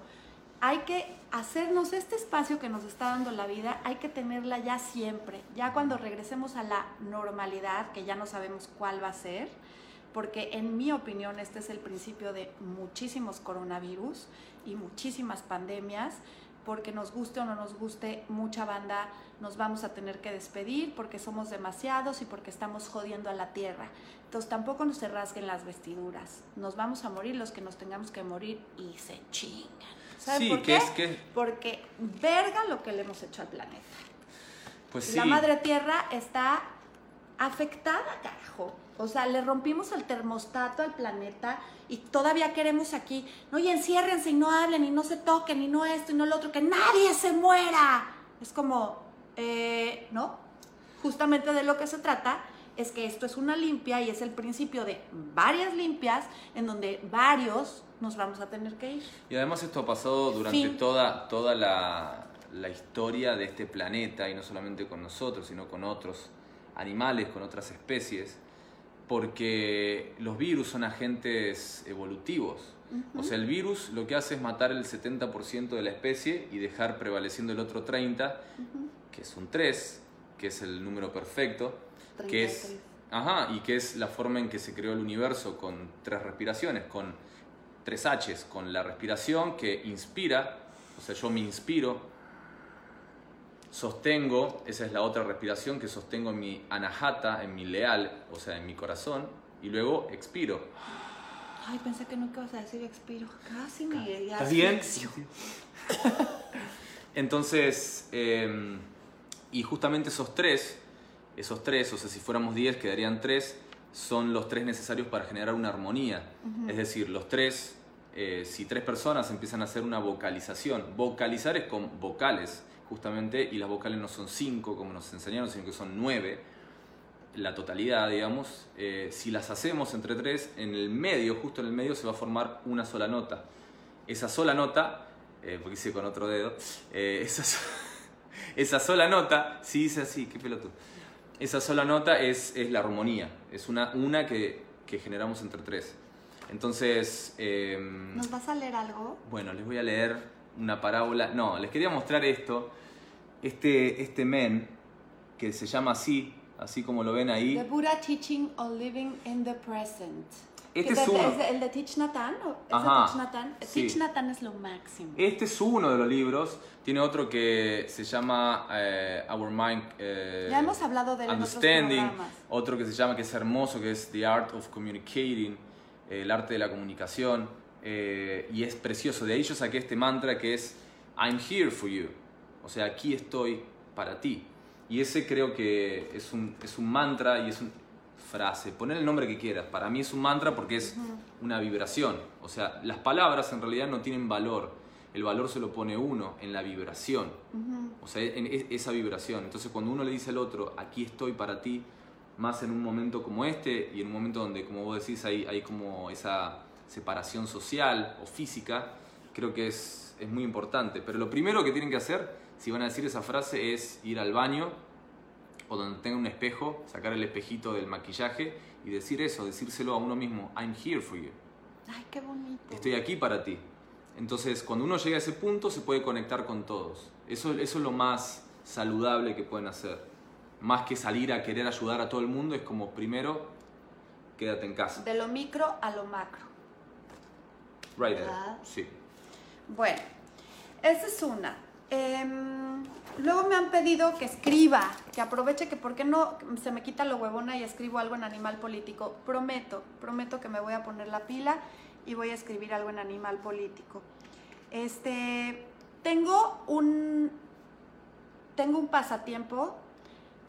Hay que hacernos este espacio que nos está dando la vida, hay que tenerla ya siempre. Ya cuando regresemos a la normalidad, que ya no sabemos cuál va a ser, porque en mi opinión este es el principio de muchísimos coronavirus y muchísimas pandemias, porque nos guste o no nos guste, mucha banda nos vamos a tener que despedir porque somos demasiados y porque estamos jodiendo a la tierra. Entonces tampoco nos se rasguen las vestiduras. Nos vamos a morir los que nos tengamos que morir y se chingan. ¿Saben Sí, por qué? es que- Porque verga lo que le hemos hecho al planeta. Pues sí. La madre tierra está afectada, carajo. O sea, le rompimos el termostato al planeta y todavía queremos aquí, no, y enciérrense y no hablen y no se toquen y no esto y no lo otro, que nadie se muera. Es como, eh, ¿no? Justamente de lo que se trata es que esto es una limpia y es el principio de varias limpias en donde varios nos vamos a tener que ir. Y además esto ha pasado durante Fin. toda, toda la, la historia de este planeta, y no solamente con nosotros, sino con otros animales, con otras especies, porque los virus son agentes evolutivos. O sea, el virus lo que hace es matar el 70% de la especie y dejar prevaleciendo el otro 30%, que es un 3, que es el número perfecto, que es, 33. ajá, y que es la forma en que se creó el universo con tres respiraciones, con tres H's, con la respiración que inspira, o sea, yo me inspiro, sostengo, esa es la otra respiración que sostengo en mi anahata, en mi leal, o sea, en mi corazón, y luego expiro. Ay, pensé que nunca ibas a decir expiro. Casi me ¿Estás bien? asfixio. <laughs> Entonces, eh, y justamente esos tres, esos tres, o sea, si fuéramos 10 quedarían tres, son los tres necesarios para generar una armonía. Es decir, los tres, eh, si tres personas empiezan a hacer una vocalización, vocalizar es con vocales, justamente, y las vocales no son cinco como nos enseñaron, sino que son nueve, la totalidad, digamos, eh, si las hacemos entre tres, en el medio, justo en el medio, se va a formar una sola nota. Esa sola nota, eh, porque hice con otro dedo, eh, esa, so- <laughs> esa sola nota, sí dice así, qué pelotudo. Esa sola nota es, es la armonía, es una, una que, que generamos entre tres. Entonces, em, ¿Nos vas a leer algo? bueno, les voy a leer una parábola. No, les quería mostrar esto. Este, este men, que se llama así, así como lo ven ahí. The Buddha Teaching on Living in the Present. Este ¿Qué es de- uno. de- ¿El de Teach Nathan? ¿O ¿Es Ajá, de Teach Nathan? sí. Teach Nathan es lo máximo. Este es uno de los libros. Tiene otro que se llama eh, Our Mind. eh, Ya hemos hablado de él en otros Understanding. Otro que se llama, que es hermoso, que es The Art of Communicating, eh, el arte de la comunicación. Eh, y es precioso. De ahí yo saqué este mantra que es I'm here for you. O sea, aquí estoy para ti. Y ese creo que es un, es un mantra y es una frase. Poner el nombre que quieras. Para mí es un mantra porque es una vibración. O sea, las palabras en realidad no tienen valor. El valor se lo pone uno en la vibración. O sea, en e- esa vibración. Entonces, cuando uno le dice al otro, aquí estoy para ti, más en un momento como este y en un momento donde, como vos decís, hay, hay como esa separación social o física, creo que es, es muy importante. Pero lo primero que tienen que hacer, si van a decir esa frase, es ir al baño o donde tengan un espejo, sacar el espejito del maquillaje y decir eso, decírselo a uno mismo, I'm here for you. Ay, qué bonito. Estoy aquí para ti. Entonces, cuando uno llega a ese punto, se puede conectar con todos. Eso, eso es lo más saludable que pueden hacer. Más que salir a querer ayudar a todo el mundo, es como primero, quédate en casa. De lo micro a lo macro. ¿Verdad? Sí. Bueno, esa es una. Em, luego me han pedido que escriba, que aproveche que por qué no se me quita lo huevona y escribo algo en Animal Político. Prometo, prometo que me voy a poner la pila y voy a escribir algo en Animal Político. Este, tengo un, tengo un pasatiempo.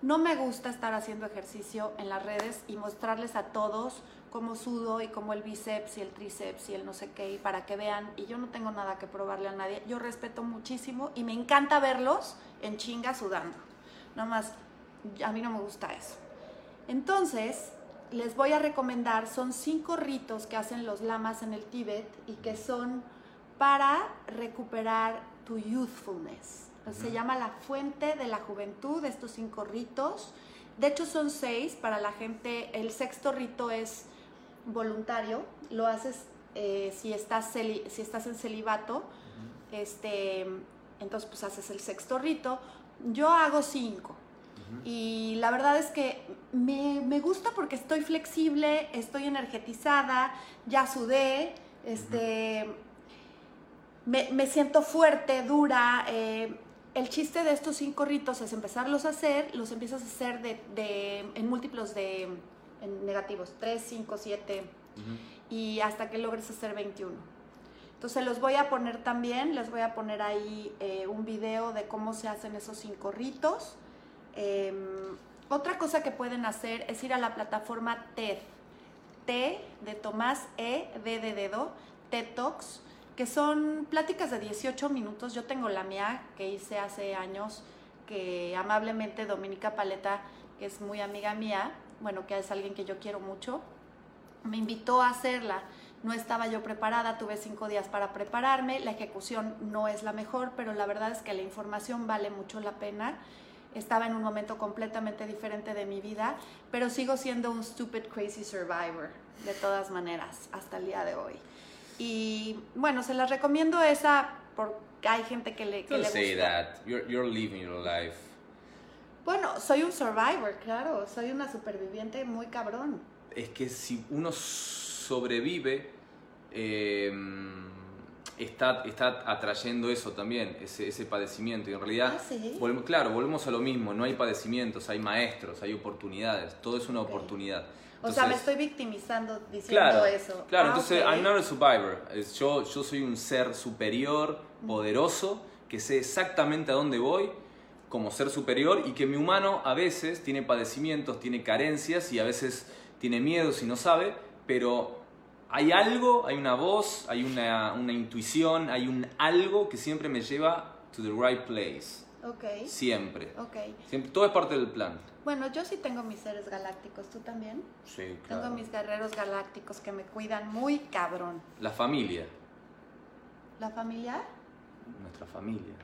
No me gusta estar haciendo ejercicio en las redes y mostrarles a todos cómo sudo y cómo el bíceps y el tríceps y el no sé qué, y para que vean, y yo no tengo nada que probarle a nadie, yo respeto muchísimo y me encanta verlos en chinga sudando. Nada más, a mí no me gusta eso. Entonces, les voy a recomendar, son cinco ritos que hacen los lamas en el Tíbet y que son para recuperar tu youthfulness. Se llama la fuente de la juventud, estos cinco ritos. De hecho son seis para la gente. El sexto rito es voluntario, lo haces eh, si, estás si estás en celibato, este, entonces pues haces el sexto rito. Yo hago cinco. Y la verdad es que me, me, gusta porque estoy flexible, estoy energetizada, ya sudé, este, me, me, siento fuerte, dura. Eh, el chiste de estos cinco ritos es empezarlos a hacer, los empiezas a hacer de, de en múltiplos de en negativos, 3, 5, 7 y hasta que logres hacer 21. Entonces los voy a poner también, les voy a poner ahí eh, un video de cómo se hacen esos cinco ritos. Em, otra cosa que pueden hacer es ir a la plataforma TED, T de Tomás, E, D de dedo, TED Talks, que son pláticas de 18 minutos. Yo tengo la mía que hice hace años, que amablemente Dominica Paleta, que es muy amiga mía, bueno, que es alguien que yo quiero mucho, me invitó a hacerla. No estaba yo preparada, tuve cinco días para prepararme, la ejecución no es la mejor, pero la verdad es que la información vale mucho la pena. Estaba en un momento completamente diferente de mi vida, pero sigo siendo un stupid crazy survivor, de todas maneras, hasta el día de hoy. Y bueno, se las recomiendo esa porque hay gente que le, que le say that. You're, you're living your life bueno, soy un survivor, claro, soy una superviviente muy cabrón. Es que si uno sobrevive, eh, está, está atrayendo eso también, ese, ese padecimiento. Y en realidad, ah, claro, volvemos a lo mismo, no hay padecimientos, hay maestros, hay oportunidades, todo es una oportunidad. o sea, me estoy victimizando diciendo eso. Claro, ah, entonces, I'm not a survivor. Yo, yo soy un ser superior, poderoso, que sé exactamente a dónde voy como ser superior y que mi humano a veces tiene padecimientos, tiene carencias y a veces tiene miedos y no sabe, pero hay algo, hay una voz, hay una, una intuición, hay un algo que siempre me lleva to the right place. Ok. Siempre. Ok. Siempre, todo es parte del plan. Bueno, yo sí tengo mis seres galácticos, ¿tú también? Sí, claro. Tengo mis guerreros galácticos que me cuidan muy cabrón. La familia. ¿La familia? Nuestra familia.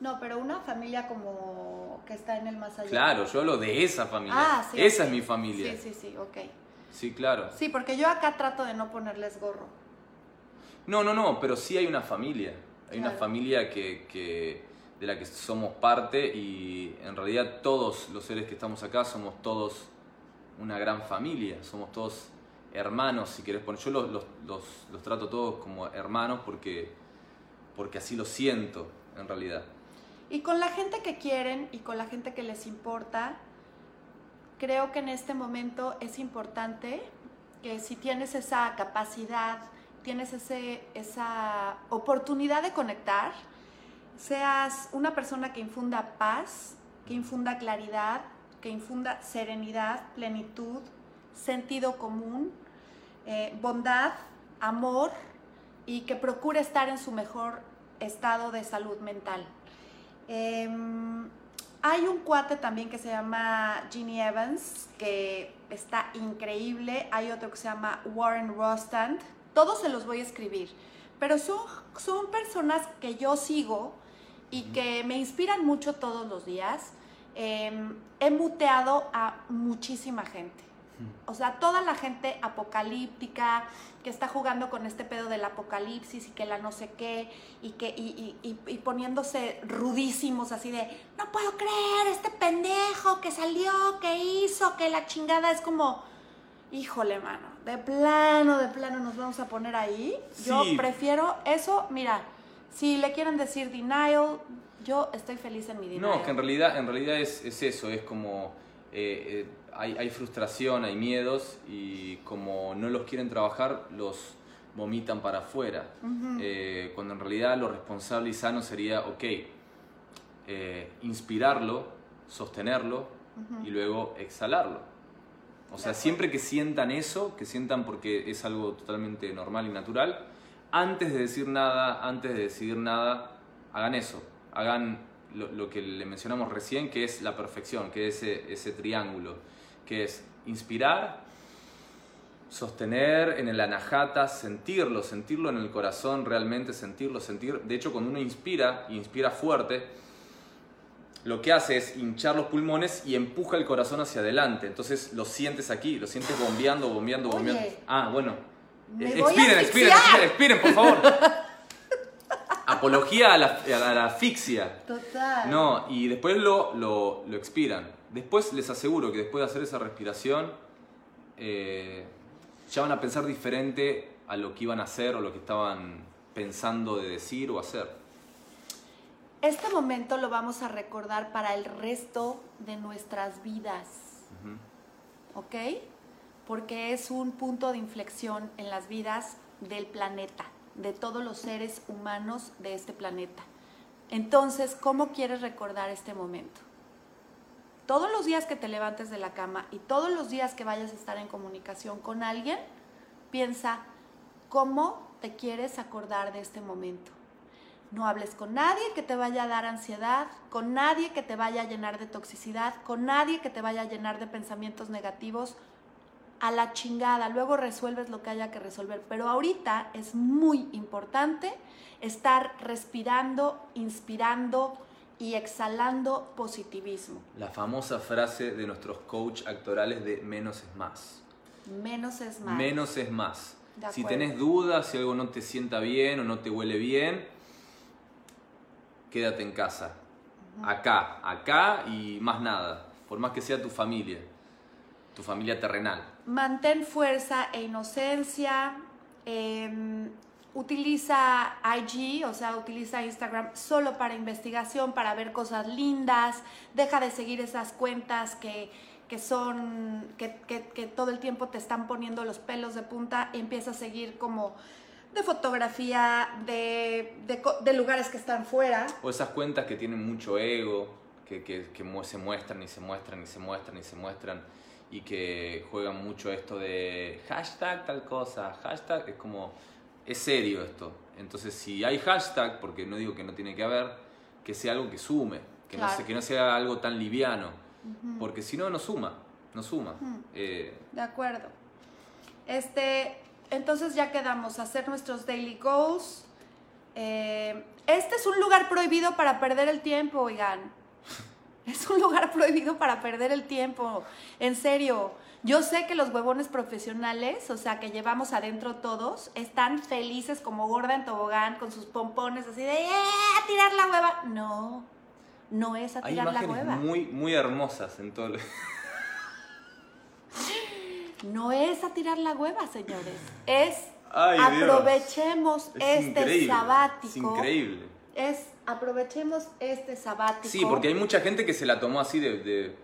No, pero una familia como que está en el más allá. Claro, yo hablo de esa familia. Ah, sí. Esa es mi familia. Sí, sí, sí, ok. Sí, claro. Sí, porque yo acá trato de no ponerles gorro. No, no, no, pero sí hay una familia. Hay una familia que, que, de la que somos parte y en realidad todos los seres que estamos acá somos todos una gran familia. Somos todos hermanos, si querés poner. Yo los, los, los, los trato todos como hermanos porque, porque así lo siento, en realidad. Y con la gente que quieren y con la gente que les importa, creo que en este momento es importante que si tienes esa capacidad, tienes ese, esa oportunidad de conectar, seas una persona que infunda paz, que infunda claridad, que infunda serenidad, plenitud, sentido común, eh, bondad, amor y que procure estar en su mejor estado de salud mental. Em, hay un cuate también que se llama Ginny Evans, que está increíble. Hay otro que se llama Warren Rostand. Todos se los voy a escribir. Pero son, son personas que yo sigo y que me inspiran mucho todos los días. Em, he muteado a muchísima gente. O sea, toda la gente apocalíptica que está jugando con este pedo del apocalipsis y que la no sé qué y que y, y, poniéndose rudísimos así de no puedo creer este pendejo que salió, que hizo, que la chingada es como híjole mano, de plano, de plano nos vamos a poner ahí. Yo prefiero eso, mira, Si le quieren decir denial, yo estoy feliz en mi denial. No, que en realidad, en realidad es, es eso, es como eh, eh, hay, hay frustración, hay miedos y como no los quieren trabajar, los vomitan para afuera. Eh, cuando en realidad lo responsable y sano sería, ok, eh, inspirarlo, sostenerlo y luego exhalarlo. O sea, siempre que sientan eso, que sientan porque es algo totalmente normal y natural, antes de decir nada, antes de decidir nada, hagan eso. Hagan lo, lo que le mencionamos recién, que es la perfección, que es ese, ese triángulo, que es inspirar, sostener en el anahata, sentirlo, sentirlo en el corazón, realmente sentirlo, sentir. De hecho, cuando uno inspira, inspira fuerte, lo que hace es hinchar los pulmones y empuja el corazón hacia adelante. Entonces lo sientes aquí, lo sientes bombeando, bombeando, Oye, bombeando. Ah, bueno. me Eh, voy a expiren, expiren, expiren, expiren, por favor. <laughs> Apología a la, a la asfixia. Total. No, y después lo, lo, lo expiran. Después les aseguro que después de hacer esa respiración, eh, ya van a pensar diferente a lo que iban a hacer o lo que estaban pensando de decir o hacer. Este momento lo vamos a recordar para el resto de nuestras vidas. ¿Ok? Porque es un punto de inflexión en las vidas del planeta, de todos los seres humanos de este planeta. Entonces, ¿cómo quieres recordar este momento? Todos los días que te levantes de la cama y todos los días que vayas a estar en comunicación con alguien, piensa cómo te quieres acordar de este momento. No hables con nadie que te vaya a dar ansiedad, con nadie que te vaya a llenar de toxicidad, con nadie que te vaya a llenar de pensamientos negativos. A la chingada, luego resuelves lo que haya que resolver. Pero ahorita es muy importante estar respirando, inspirando y exhalando positivismo. La famosa frase de nuestros coach actorales de menos es más. Menos es más. Menos es más. Si tenés dudas, si algo no te sienta bien o no te huele bien, quédate en casa. Acá, acá y más nada. Por más que sea tu familia, tu familia terrenal. Mantén fuerza e inocencia. em, utiliza IG, o sea, utiliza Instagram solo para investigación, para ver cosas lindas. Deja de seguir esas cuentas que, que son, que, que- todo el tiempo te están poniendo los pelos de punta. Empieza a seguir como de fotografía, de, de lugares que están fuera. O esas cuentas que tienen mucho ego, que, que- que se muestran y se muestran y se muestran y se muestran y que juegan mucho esto de hashtag tal cosa, hashtag, es como, es serio esto. Entonces si hay hashtag, porque no digo que no tiene que haber, que sea algo que sume, que, no, que sea algo tan liviano, porque si no, no suma, no suma. Eh, De acuerdo. Este, entonces ya quedamos hacer nuestros daily goals. Eh, este es un lugar prohibido para perder el tiempo, oigan. <laughs> Es un lugar prohibido para perder el tiempo. En serio. Yo sé que los huevones profesionales, o sea, que llevamos adentro todos, están felices como gorda en tobogán con sus pompones así de ¡Eh! ¡A tirar la hueva! No, no es a hay tirar la hueva. muy, muy hermosas en todo. <laughs> No es a tirar la hueva, señores. Es Ay, aprovechemos Es este sabático. Es increíble. Es aprovechemos este sabático. Sí, porque hay mucha gente que se la tomó así de, de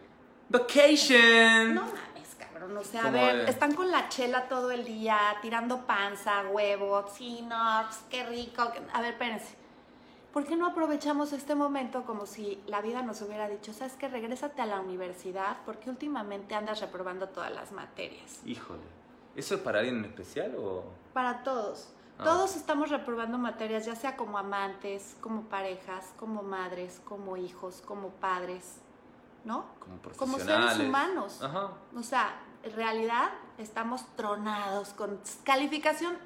vacation. No mames, cabrón. O sea, a Como ver, de- están con la chela todo el día, tirando panza, huevos, sí, no, qué rico. A ver, espérense. ¿Por qué no aprovechamos este momento como si la vida nos hubiera dicho, sabes que regrésate a la universidad porque últimamente andas reprobando todas las materias? Híjole. ¿Eso es para alguien en especial o...? Para todos. Ah. Todos estamos reprobando materias, ya sea como amantes, como parejas, como madres, como hijos, como padres, ¿no? Como Como profesionales. seres humanos. Ajá. O sea, en realidad estamos tronados con calificación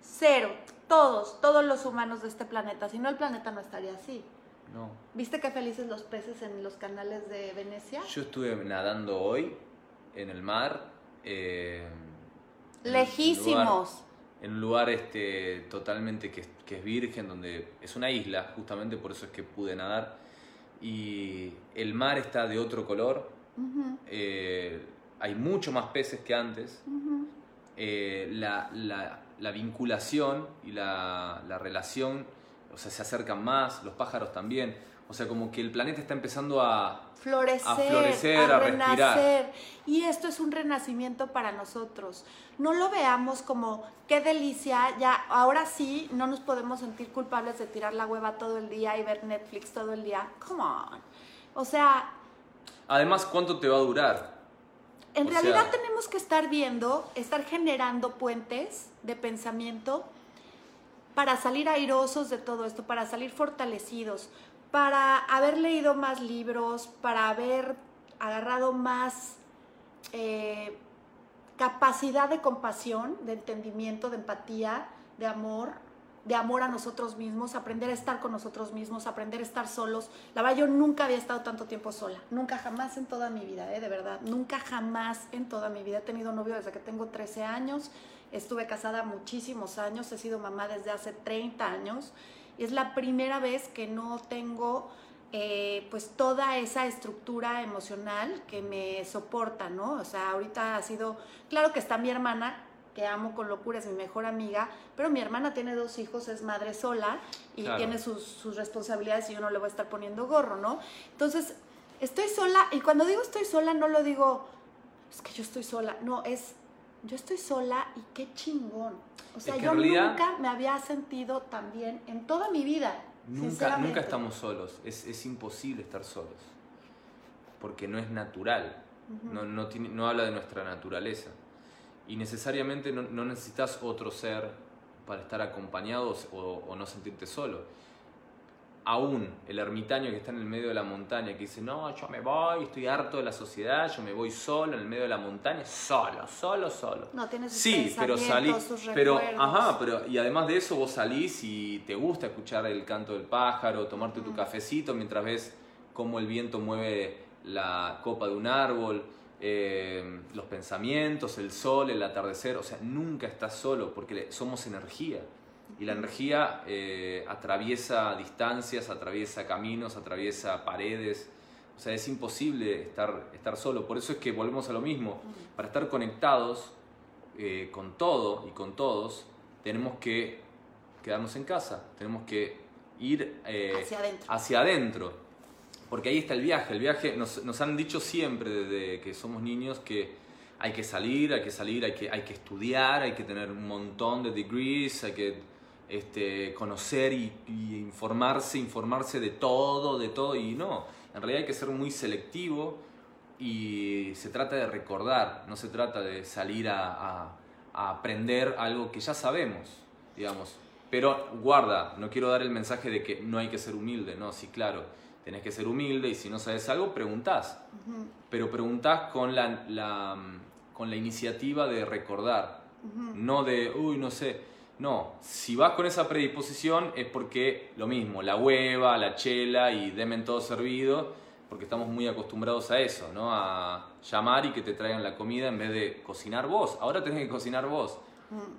cero. Todos, todos los humanos de este planeta. Si no, el planeta no estaría así. No. ¿Viste qué felices los peces en los canales de Venecia? Yo estuve nadando hoy en el mar. eh, en un Lejísimos. lugar- En un lugar este, totalmente que, es- que es virgen, donde es una isla, justamente por eso es que pude nadar. Y el mar está de otro color. Ujú, eh, hay mucho más peces que antes. ujú. eh, la, la- la vinculación y la, la relación o sea, se acercan más, los pájaros también. O sea, como que el planeta está empezando a florecer, a, florecer, a, renacer. Y esto es un renacimiento para nosotros. No lo veamos como qué delicia, ya ahora sí no nos podemos sentir culpables de tirar la hueva todo el día y ver Netflix todo el día. Come on. O sea, además, ¿cuánto te va a durar? En realidad tenemos que estar viendo, estar generando puentes de pensamiento para salir airosos de todo esto, para salir fortalecidos, para haber leído más libros, para haber agarrado más eh, capacidad de compasión, de entendimiento, de empatía, de amor, de amor a nosotros mismos, aprender a estar con nosotros mismos, aprender a estar solos. La verdad, yo nunca había estado tanto tiempo sola, nunca jamás en toda mi vida, ¿eh? de verdad, nunca jamás en toda mi vida. He tenido novio desde que tengo 13 años, estuve casada muchísimos años, he sido mamá desde hace 30 años es la primera vez que no tengo eh, pues toda esa estructura emocional que me soporta, ¿no? O sea, ahorita ha sido, claro que está mi hermana, que amo con locura, es mi mejor amiga, pero mi hermana tiene dos hijos, es madre sola y tiene sus, sus, responsabilidades y yo no le voy a estar poniendo gorro, ¿no? Entonces, estoy sola y cuando digo estoy sola no lo digo, es que yo estoy sola, no, es yo estoy sola y qué chingón. O sea, yo nunca me había sentido tan bien en toda mi vida. Nunca, nunca estamos solos. Es, es, imposible estar solos. Porque no es natural. no, no, tiene, no habla de nuestra naturaleza. Y necesariamente no, no necesitas otro ser para estar acompañados o, o no sentirte solo. Aún el ermitaño que está en el medio de la montaña, que dice, no, yo me voy, estoy harto de la sociedad, yo me voy solo en el medio de la montaña, solo, solo, solo. No, tienes Sí, pero salí, pero, ajá, pero, y además de eso vos salís y te gusta escuchar el canto del pájaro, tomarte tu cafecito mientras ves cómo el viento mueve la copa de un árbol, eh, los pensamientos, el sol, el atardecer, o sea, nunca estás solo porque somos energía. Y la energía eh, atraviesa distancias, atraviesa caminos, atraviesa paredes. O sea, es imposible estar, estar solo. Por eso es que volvemos a lo mismo. Para estar conectados eh, con todo y con todos, tenemos que quedarnos en casa. Tenemos que ir hacia, adentro. hacia adentro. Porque ahí está el viaje. El viaje nos, nos han dicho siempre desde que somos niños que hay que salir, hay que salir, hay que, hay que estudiar, hay que tener un montón de degrees, hay que este, conocer y, informarse, informarse de todo, de todo, y no, en realidad hay que ser muy selectivo y se trata de recordar, no se trata de salir a, aprender algo que ya sabemos, digamos. Pero guarda, no quiero dar el mensaje de que no hay que ser humilde, no, sí, claro, tenés que ser humilde y si no sabes algo, preguntás. Pero preguntás con la, con la iniciativa de recordar, no de, uy, no sé no, si vas con esa predisposición es porque lo mismo, la hueva, la chela y demen todo servido, porque estamos muy acostumbrados a eso, ¿no? A llamar y que te traigan la comida en vez de cocinar vos. Ahora tenés que cocinar vos.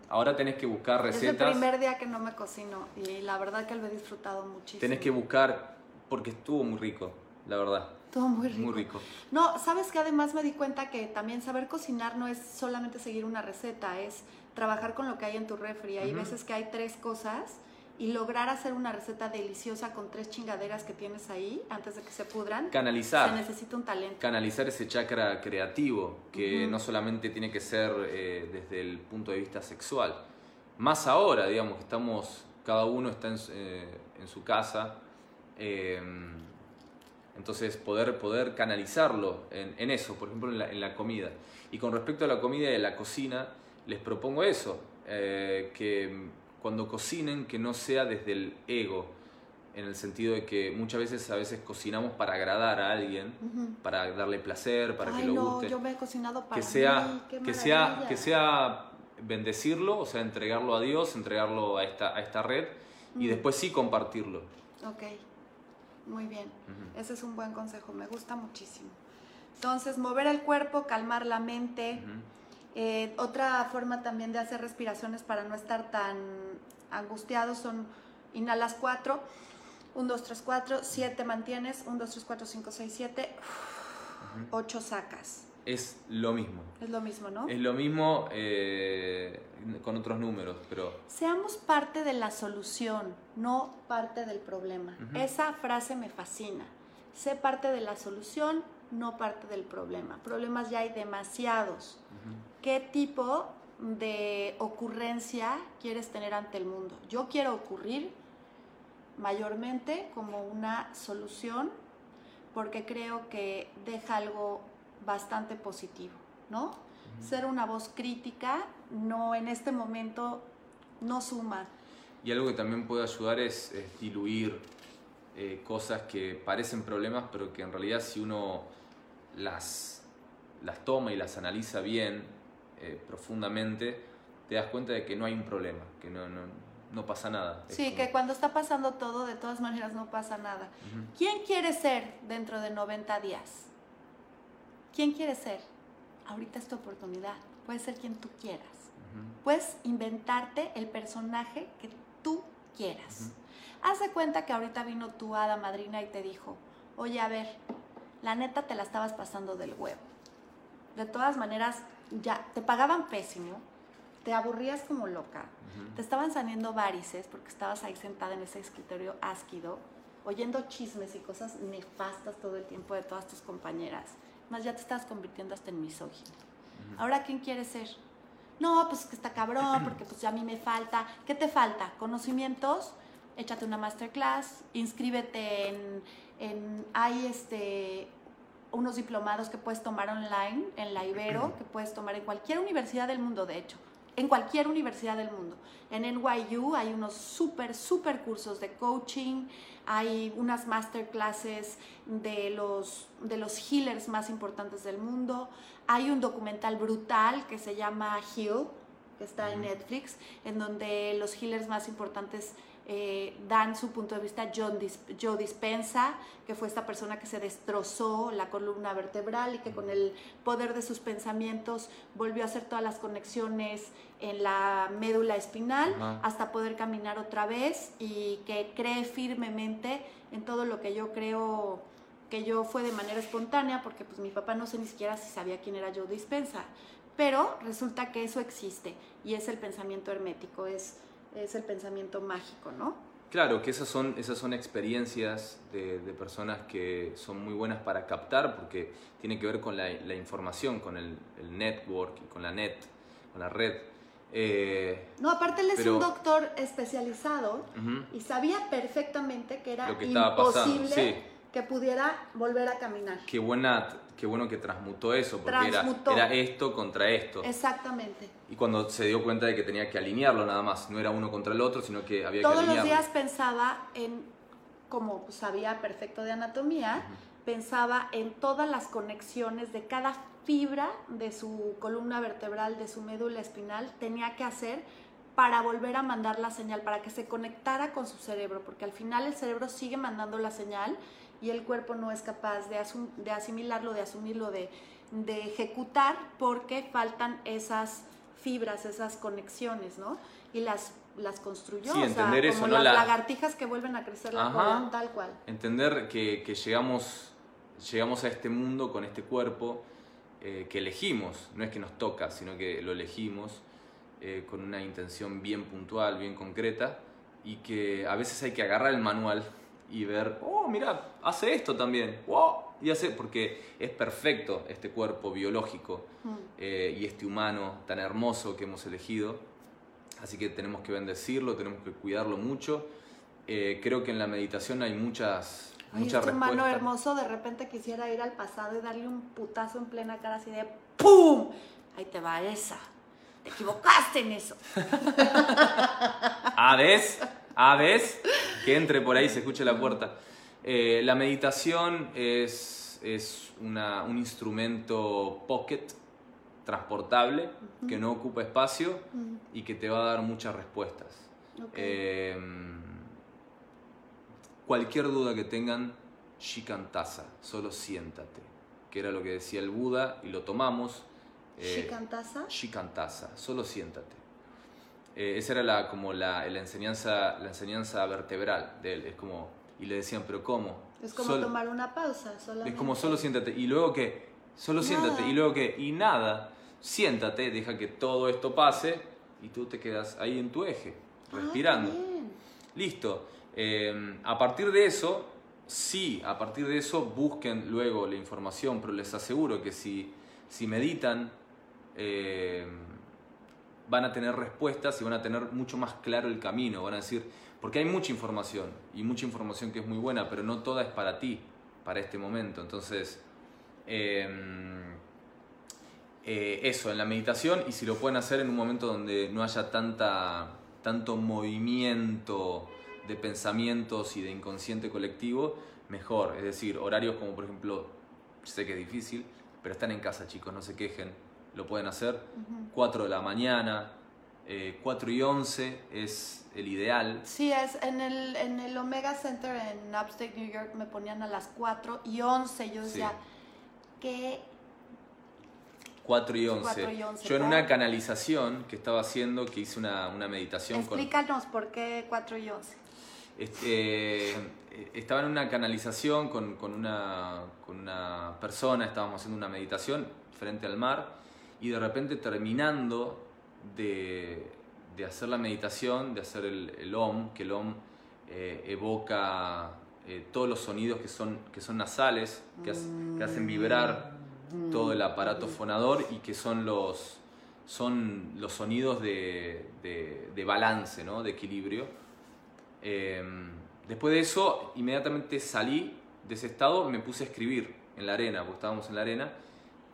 Ahora tenés que buscar recetas. Es el primer día que no me cocino y la verdad que lo he disfrutado muchísimo. Tenés que buscar, porque estuvo muy rico, la verdad. Todo muy rico. Muy rico. No, sabes que además me di cuenta que también saber cocinar no es solamente seguir una receta, es trabajar con lo que hay en tu refri. Hay veces que hay tres cosas y lograr hacer una receta deliciosa con tres chingaderas que tienes ahí antes de que se pudran. Canalizar. Se necesita un talento. Canalizar ese chakra creativo que no solamente tiene que ser eh, desde el punto de vista sexual. Más ahora, digamos, que estamos, cada uno está en, eh, su casa. Eh, entonces, poder, poder canalizarlo en, eso, por ejemplo, en la, en la, comida. Y con respecto a la comida y a la cocina, les propongo eso, eh, que cuando cocinen, que no sea desde el ego, en el sentido de que muchas veces a veces cocinamos para agradar a alguien, para darle placer, para que lo no, guste. Yo me he cocinado para que sea, que sea, que sea bendecirlo, o sea, entregarlo a Dios, entregarlo a esta, a esta red y después sí compartirlo. Ok, muy bien. Ese es un buen consejo, me gusta muchísimo. Entonces, mover el cuerpo, calmar la mente. Eh, otra forma también de hacer respiraciones para no estar tan angustiados son inhalas 4, 1, 2, 3, 4, 7 mantienes, 1, 2, 3, 4, 5, 6, 7, 8 sacas. es lo mismo. Es lo mismo, ¿no? Es lo mismo eh, con otros números, pero... Seamos parte de la solución, no parte del problema. Esa frase me fascina. Sé parte de la solución, no parte del problema. Problemas ya hay demasiados. ¿Qué tipo de ocurrencia quieres tener ante el mundo? Yo quiero ocurrir mayormente como una solución porque creo que deja algo bastante positivo, ¿no? Ser una voz crítica no en este momento no suma. Y algo que también puede ayudar es, diluir eh, cosas que parecen problemas, pero que en realidad si uno las, las toma y las analiza bien, eh, profundamente, te das cuenta de que no hay un problema, que no, no, no pasa nada. Sí, que cuando está pasando todo, de todas maneras no pasa nada. ¿Quién quiere ser dentro de 90 días? ¿Quién quiere ser? Ahorita es tu oportunidad. Puedes ser quien tú quieras. Puedes inventarte el personaje que tú quieras. Haz de cuenta que ahorita vino tu hada madrina y te dijo, oye, a ver, la neta te la estabas pasando del huevo. De todas maneras, ya te pagaban pésimo, te aburrías como loca, te estaban saliendo varices porque estabas ahí sentada en ese escritorio ásquido, oyendo chismes y cosas nefastas todo el tiempo de todas tus compañeras más ya te estás convirtiendo hasta en misógino. Ahora, ¿quién quieres ser? No, pues que está cabrón, <clears throat> porque pues ya a mí me falta. ¿Qué te falta? ¿Conocimientos? Échate una masterclass, inscríbete en, en hay este unos diplomados que puedes tomar online en la Ibero, <clears throat> que puedes tomar en cualquier universidad del mundo, de hecho en cualquier universidad del mundo. En NYU hay unos súper, súper cursos de coaching, hay unas masterclasses de los, de los healers más importantes del mundo, hay un documental brutal que se llama Heal, que está en Netflix, en donde los healers más importantes eh, dan su punto de vista John Joe Dispensa, que fue esta persona que se destrozó la columna vertebral y que con el poder de sus pensamientos volvió a hacer todas las conexiones en la médula espinal hasta poder caminar otra vez y que cree firmemente en todo lo que yo creo que yo fue de manera espontánea porque pues mi papá no sé ni siquiera si sabía quién era Joe Dispensa, pero resulta que eso existe y es el pensamiento hermético, es es el pensamiento mágico, ¿no? Claro, que esas son, esas son experiencias de, personas que son muy buenas para captar porque tiene que ver con la, información, con el, network y con la net, con la red. Eh, no, aparte él es un doctor especializado y sabía perfectamente que era imposible que pudiera volver a caminar. Qué, buena, qué bueno que transmutó eso, porque Era, esto contra esto. Exactamente. Y cuando se dio cuenta de que tenía que alinearlo nada más, no era uno contra el otro, sino que había que alinearlo. Todos los días pensaba en, como sabía perfecto de anatomía, pensaba en todas las conexiones de cada fibra de su columna vertebral, de su médula espinal, tenía que hacer para volver a mandar la señal, para que se conectara con su cerebro, porque al final el cerebro sigue mandando la señal y el cuerpo no es capaz de, de asimilarlo, de asumirlo, de, de, ejecutar, porque faltan esas fibras, esas conexiones, ¿no? Y las, las construyó, sí, entender eso, como las lagartijas que vuelven a crecer la tal cual. Entender que, que, llegamos, llegamos a este mundo con este cuerpo eh, que elegimos, no es que nos toca, sino que lo elegimos eh, con una intención bien puntual, bien concreta, y que a veces hay que agarrar el manual y ver, oh, mira, hace esto también, wow, y hace, porque es perfecto este cuerpo biológico mm. eh, y este humano tan hermoso que hemos elegido, así que tenemos que bendecirlo, tenemos que cuidarlo mucho. Eh, creo que en la meditación hay muchas, muchas este humano hermoso de repente quisiera ir al pasado y darle un putazo en plena cara así de ¡pum! Ahí te va esa. Te equivocaste en eso. <laughs> ¿Ah, ves? ¿Ah, ves? Que entre por ahí, se escuche la puerta. Eh, la meditación es, es un instrumento pocket, transportable, que no ocupa espacio y que te va a dar muchas respuestas. Em, cualquier duda que tengan, shikantasa, solo siéntate, que era lo que decía el Buda y lo tomamos. Eh, shikantasa. Shikantasa, solo siéntate. Eh, esa era la, como la, la, enseñanza, la enseñanza vertebral de él. Es como, y le decían, pero ¿cómo? Es como tomar una pausa, solamente. Es como solo siéntate. Y luego que Solo siéntate. Y luego que, y nada, siéntate, deja que todo esto pase y tú te quedas ahí en tu eje, Ah, respirando. Listo. Eh, a partir de eso, sí, a partir de eso busquen luego la información, pero les aseguro que si, si meditan, eh, van a tener respuestas y van a tener mucho más claro el camino. Van a decir, porque hay mucha información y mucha información que es muy buena, pero no toda es para ti, para este momento. Entonces, eh, eh, eso, en la meditación y si lo pueden hacer en un momento donde no haya tanta, tanto movimiento de pensamientos y de inconsciente colectivo, mejor. Es decir, horarios como por ejemplo, sé que es difícil, pero están en casa chicos, no se quejen, lo pueden hacer. 4 de la mañana, eh, 4 y 11 es el ideal. Sí, es en el, en el Omega Center en Upstate New York me ponían a las 4 y 11. Yo decía, ¿qué? 4 y 11. 4 y 11, Yo en una canalización que estaba haciendo, que hice una, una meditación con... Explícanos por qué 4 y 11. Este, eh, estaba en una canalización con, con una, con una persona, estábamos haciendo una meditación frente al mar y de repente terminando de, de hacer la meditación, de hacer el, el OM, que el OM eh, evoca eh, todos los sonidos que son, que son nasales, que, hace- que hacen vibrar todo el aparato fonador y que son los, son los sonidos de, de- de balance, ¿no? de equilibrio. Eh, después de eso, inmediatamente salí de ese estado, me puse a escribir en la arena, porque estábamos en la arena,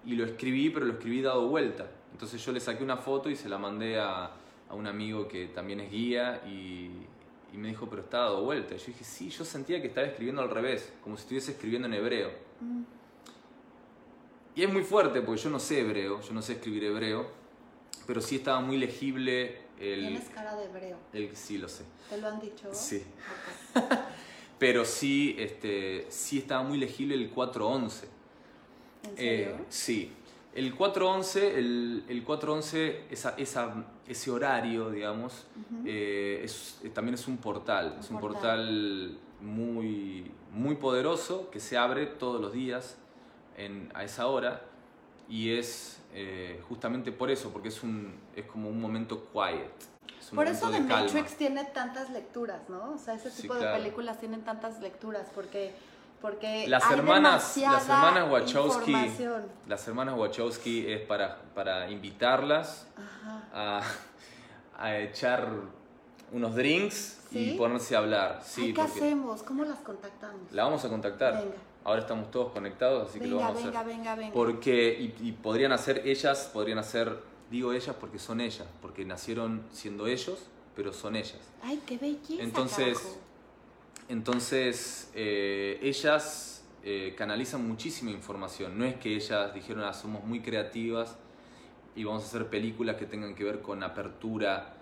y lo escribí, pero lo escribí dado vuelta. Entonces yo le saqué una foto y se la mandé a, a un amigo que también es guía y, y me dijo, pero está dado vuelta. Y yo dije, sí, yo sentía que estaba escribiendo al revés, como si estuviese escribiendo en hebreo. Y es muy fuerte, porque yo no sé hebreo, yo no sé escribir hebreo, pero sí estaba muy legible el... Tienes cara de hebreo. el sí, lo sé. ¿Te lo han dicho? Sí. <laughs> Pero sí, este, sí estaba muy legible el 411. ¿En Eh, sí. El 411, el, el 411 esa, esa, ese horario, digamos, eh, es, eh, también es un portal. Un es un portal. portal muy, muy poderoso que se abre todos los días en, a esa hora. Y es eh, justamente por eso, porque es, un, es como un momento quiet. Es un Por momento eso The. Matrix tiene tantas lecturas, ¿no? O sea, ese Sí, tipo claro. de películas tienen tantas lecturas porque, porque Las hay hermanas, las hermanas Wachowski, las hermanas Wachowski es para, para invitarlas a, a echar unos drinks ¿Sí? y ponerse a hablar. Sí, Ay, ¿Qué porque hacemos? ¿Cómo las contactamos? la vamos a contactar. Venga. Ahora estamos todos conectados, así que lo venga, vamos a venga, hacer. venga, venga. Porque, y, y podrían hacer ellas, podrían hacer, digo ellas porque son ellas, porque nacieron siendo ellos, pero son ellas. Ay, qué belleza. Entonces, carajo. Entonces, eh, ellas eh, canalizan muchísima información. No es que ellas dijeron, ah, somos muy creativas y vamos a hacer películas que tengan que ver con apertura,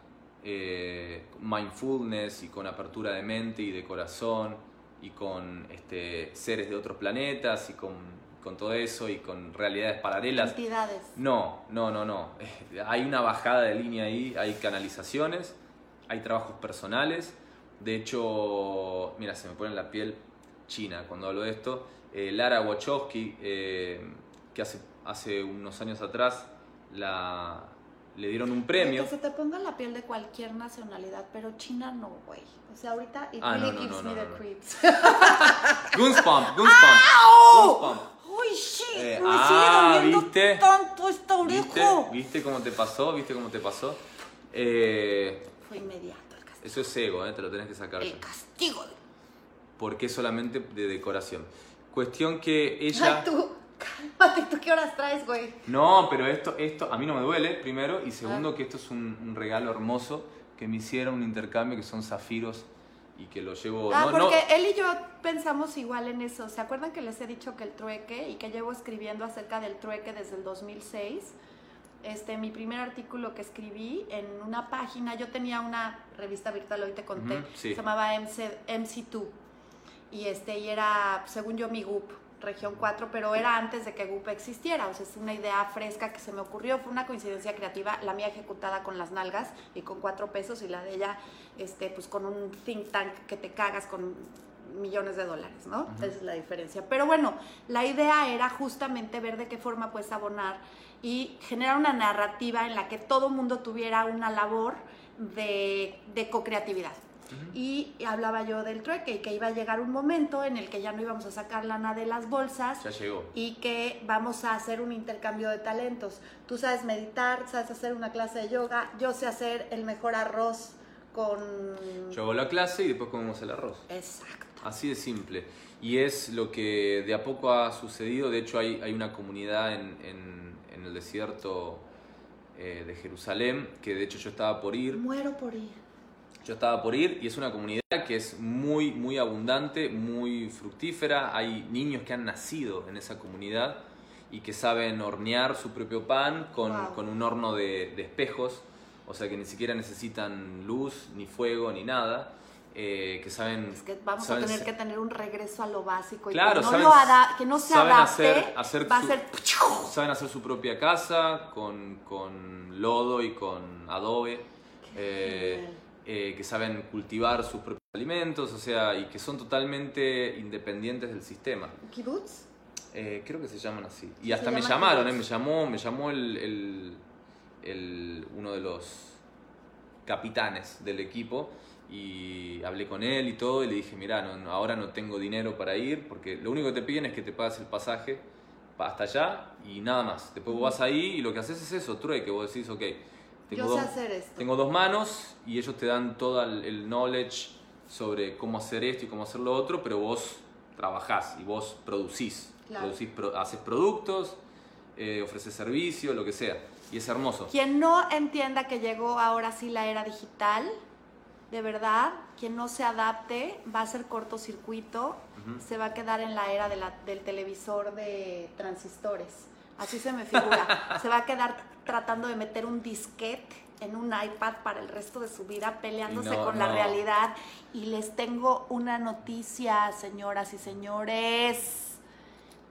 eh, mindfulness y con apertura de mente y de corazón y con este, seres de otros planetas y con, con todo eso y con realidades paralelas. Entidades. No, no, no, no. <laughs> Hay una bajada de línea ahí, hay canalizaciones, hay trabajos personales. De hecho, mira, se me pone en la piel china cuando hablo de esto. Eh, Lara Wachowski, eh, que hace, hace unos años atrás la, le dieron un premio. Que se te ponga la piel de cualquier nacionalidad, pero China no, güey. O sea, ahorita it Ah, no, really no, gives no, me no, the no. creeps. <laughs> Goosebump, <laughs> Goosebump. ¡Uy, shit! Eh, me ah, sigue doliendo ¿viste? tanto esta ¿Viste? oreja. ¿Viste cómo te pasó? ¿Viste cómo te pasó? Eh, Fue inmediato. Eso es ego, eh, te lo tenés que sacar. El ya. castigo. porque es solamente de decoración. Cuestión que ella... Ay, tú, cálmate, ¿tú qué horas traes, güey? No, pero esto, esto a mí no me duele, primero, y segundo Ah. que esto es un, un regalo hermoso que me hicieron, un intercambio que son zafiros y que lo llevo... Ah, no, no- porque él y yo pensamos igual en eso. ¿Se acuerdan que les he dicho que el trueque y que llevo escribiendo acerca del trueque desde el 2006? Este, mi primer artículo que escribí en una página, yo tenía una revista virtual, hoy te conté, sí. se llamaba MC, MC2. Y, este, y era, según yo, mi GUP, región 4, pero era antes de que GUP existiera. O sea, es una idea fresca que se me ocurrió, fue una coincidencia creativa, la mía ejecutada con las nalgas y con cuatro pesos, y la de ella, este, pues con un think tank que te cagas con millones de dólares, ¿no? Esa es la diferencia. Pero bueno, la idea era justamente ver de qué forma puedes abonar y generar una narrativa en la que todo mundo tuviera una labor de, de co-creatividad. Y hablaba yo del trueque y que iba a llegar un momento en el que ya no íbamos a sacar lana de las bolsas. Ya llegó. Y que vamos a hacer un intercambio de talentos. Tú sabes meditar, sabes hacer una clase de yoga, yo sé hacer el mejor arroz con... Yo hago la clase y después comemos el arroz. Exacto. Así de simple. Y es lo que de a poco ha sucedido. De hecho, hay, hay una comunidad en, en, en el desierto eh, de Jerusalén, que de hecho yo estaba por ir. Muero por ir. Yo estaba por ir y es una comunidad que es muy, muy abundante, muy fructífera. Hay niños que han nacido en esa comunidad y que saben hornear su propio pan con, Wow. con un horno de, de espejos, o sea que ni siquiera necesitan luz, ni fuego, ni nada. Eh, que saben. Es que vamos a tener que tener un regreso a lo básico y Claro, que, no saben- lo ada- que no se saben adapte, hacer- hacer va a su- ser... saben hacer su propia casa con, con lodo y con adobe, eh, eh, que saben cultivar sus propios alimentos, o sea, y que son totalmente independientes del sistema. ¿Kibbutz? Creo que se llaman así. Y hasta me llama llamaron, me llamó, me llamó el, el- el- uno de los capitanes del equipo y hablé con él y todo y le dije, mira, no, ahora no tengo dinero para ir porque lo único que te piden es que te pagues el pasaje pa- hasta allá y nada más. Después vos vas ahí y lo que haces es eso, trueque, vos decís, ok, tengo, Yo sé dos, hacer esto. tengo dos manos y ellos te dan todo el, el knowledge sobre cómo hacer esto y cómo hacer lo otro, pero vos trabajás y vos producís. Claro. Producís pro- haces productos, eh, ofreces servicio, lo que sea. Y es hermoso. Quien no entienda que llegó ahora sí la era digital, de verdad, quien no se adapte va a ser cortocircuito, se va a quedar en la era de la- del televisor de transistores. Así se me figura. <laughs> se va a quedar tratando de meter un disquete en un iPad para el resto de su vida, peleándose no, con la realidad. Y les tengo una noticia, señoras y señores.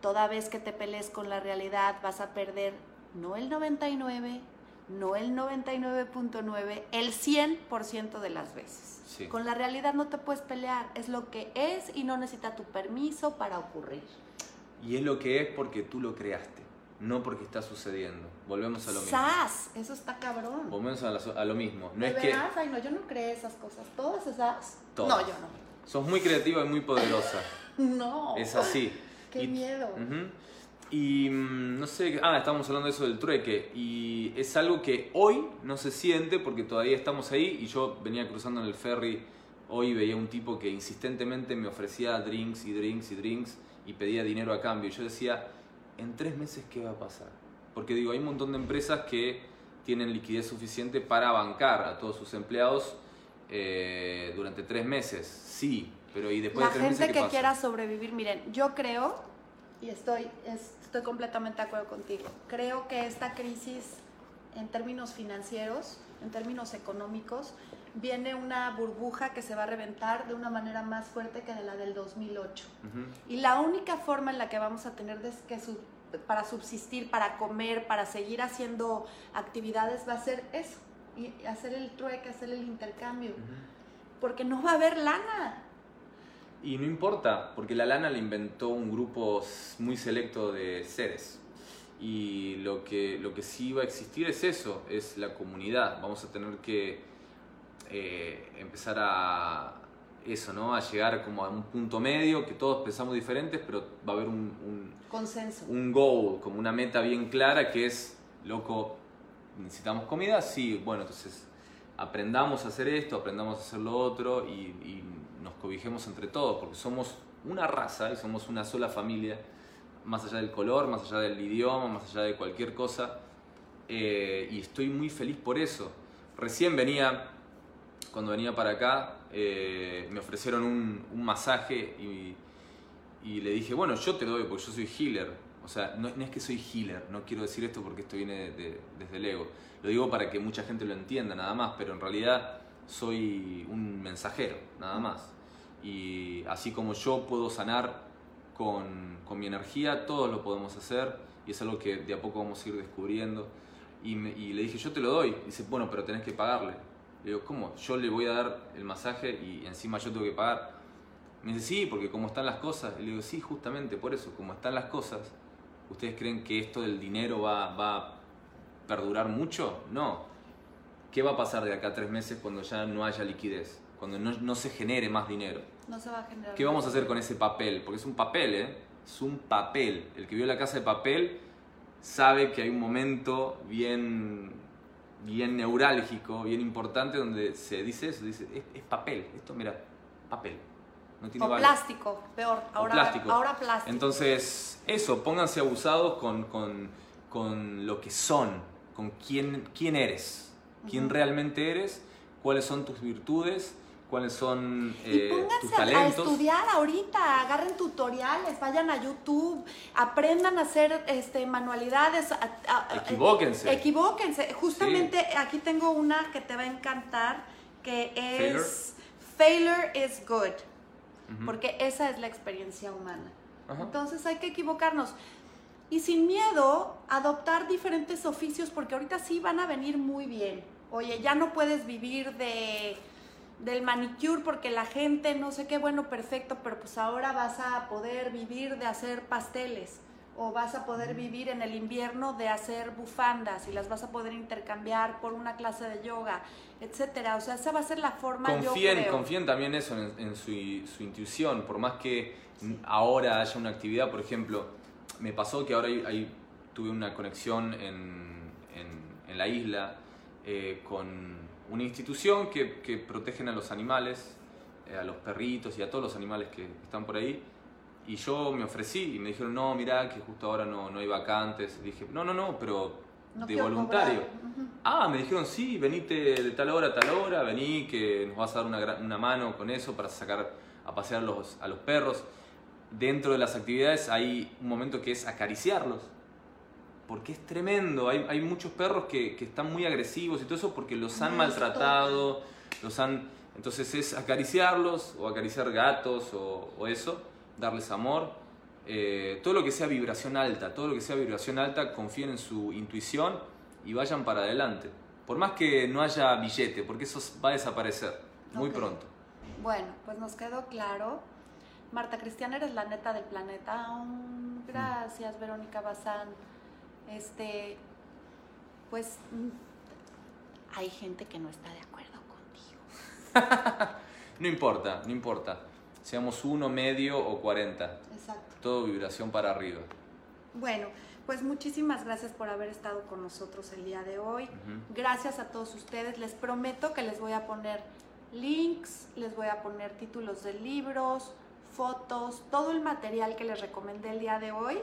Toda vez que te pelees con la realidad vas a perder no el 99, no el 99.9, el 100% de las veces. Sí. Con la realidad no te puedes pelear, es lo que es y no necesita tu permiso para ocurrir. Y es lo que es porque tú lo creaste, no porque está sucediendo. Volvemos a lo mismo. ¡Sas! Eso está cabrón. Volvemos a, la- a lo mismo. No ¿De es que? Ay, no, yo no creo esas cosas. ¿Todas esas? Todas. No, yo no. sos muy creativa y muy poderosa. <laughs> No. Es así. Qué Y- miedo. Ujú. Y mm, no sé, ah, estábamos hablando de eso del trueque. Y es algo que hoy no se siente porque todavía estamos ahí. Y yo venía cruzando en el ferry hoy y veía un tipo que insistentemente me ofrecía drinks y drinks y drinks y pedía dinero a cambio. Y yo decía, ¿en tres meses qué va a pasar? Porque digo, hay un montón de empresas que tienen liquidez suficiente para bancar a todos sus empleados eh, durante tres meses. Sí, pero ¿y después La de tres gente meses qué que pasa? quiera sobrevivir, miren, yo creo, y estoy, es- estoy completamente de acuerdo contigo, creo que esta crisis en términos financieros, en términos económicos, viene una burbuja que se va a reventar de una manera más fuerte que de la del 2008. Ujú. Y la única forma en la que vamos a tener que su- para subsistir, para comer, para seguir haciendo actividades, va a ser eso, y hacer el trueque, hacer el intercambio, porque no va a haber lana. Y no importa, porque la lana la inventó un grupo muy selecto de seres. Y lo que, lo que sí va a existir es eso, es la comunidad. Vamos a tener que eh, empezar a eso, ¿no? A llegar como a un punto medio, que todos pensamos diferentes, pero va a haber un, un, Consenso. un goal, como una meta bien clara que es, loco, necesitamos comida, sí, bueno, entonces aprendamos a hacer esto, aprendamos a hacer lo otro y, cobijemos entre todos, porque somos una raza y somos una sola familia, más allá del color, más allá del idioma, más allá de cualquier cosa, eh, y estoy muy feliz por eso. Recién venía, cuando venía para acá, eh, me ofrecieron un, masaje y, y le dije, bueno, yo te doy porque yo soy healer. O sea, no, es que soy healer, no quiero decir esto porque esto viene de- desde el ego. Lo digo para que mucha gente lo entienda nada más, pero en realidad soy un mensajero, nada más. Y así como yo puedo sanar con, con mi energía, todos lo podemos hacer y es algo que de a poco vamos a ir descubriendo. Y, me- y le dije, yo te lo doy. Dice, bueno, pero tenés que pagarle. Le digo, ¿cómo? Yo le voy a dar el masaje y encima yo tengo que pagar. Me dice, sí, porque como están las cosas. Y le digo, sí, justamente por eso, como están las cosas, ¿ustedes creen que esto del dinero va, va a perdurar mucho? No. ¿Qué va a pasar de acá a tres meses cuando ya no haya liquidez? Cuando no, no se genere más dinero. No se va a generar. ¿Qué vamos a hacer con ese papel? Porque es un papel, ¿eh? Es un papel. El que vio la casa de papel sabe que hay un momento bien, bien neurálgico, bien importante, donde se dice eso, dice, es, es papel, esto mira, papel. No tiene o valor. plástico, peor. Ahora, plástico. ahora plástico. Entonces, eso, pónganse abusados con, con, con lo que son, con quién, quién eres, quién Ujú. realmente eres, cuáles son tus virtudes, cuáles son y eh, tus pónganse a- a talentos. estudiar ahorita, agarren tutoriales, vayan a YouTube, aprendan a hacer este, manualidades. a- a- a- Equivóquense. Equivóquense. Justamente aquí tengo una que te va a encantar, que es Failure is good, porque esa es la experiencia humana. Entonces hay que equivocarnos. Y sin miedo, adoptar diferentes oficios, porque ahorita sí van a venir muy bien. Oye, ya no puedes vivir de del manicure porque la gente no sé qué, bueno, perfecto, pero pues ahora vas a poder vivir de hacer pasteles o vas a poder vivir en el invierno de hacer bufandas y las vas a poder intercambiar por una clase de yoga, etcétera. O sea, esa va a ser la forma yo confíen, creo. confíen también eso en, en su, su intuición, por más que ahora haya una actividad, por ejemplo, me pasó que ahora hay- hay- tuve una conexión en, en- en la isla eh, con una institución que, que protegen a los animales, eh, a los perritos y a todos los animales que están por ahí. Y yo me ofrecí y me dijeron, no, mirá, que justo ahora no, no hay vacantes. Y dije, no, no, no, pero No de voluntario. Ah, me dijeron, sí, venite de tal hora a tal hora, vení, que nos vas a dar una, una mano con eso para sacar a pasear los, a los perros. Dentro de las actividades hay un momento que es acariciarlos. Porque es tremendo, hay, hay muchos perros que, que están muy agresivos y todo eso porque los han maltratado, los han... Entonces es acariciarlos o acariciar gatos o, o eso, darles amor. Eh, todo lo que sea vibración alta, todo lo que sea vibración alta, confíen en su intuición y vayan para adelante. Por más que no haya billete, porque eso va a desaparecer muy pronto. Bueno, pues nos quedó claro. Marta Cristiana, eres la neta del planeta. Mm, gracias, Verónica Bazán. Este, pues mm, hay gente que no está de acuerdo contigo. <laughs> No importa, no importa. Seamos uno, medio o 40. Exacto. Todo vibración para arriba. Bueno, pues muchísimas gracias por haber estado con nosotros el día de hoy. Gracias a todos ustedes. Les prometo que les voy a poner links, les voy a poner títulos de libros, fotos, todo el material que les recomendé el día de hoy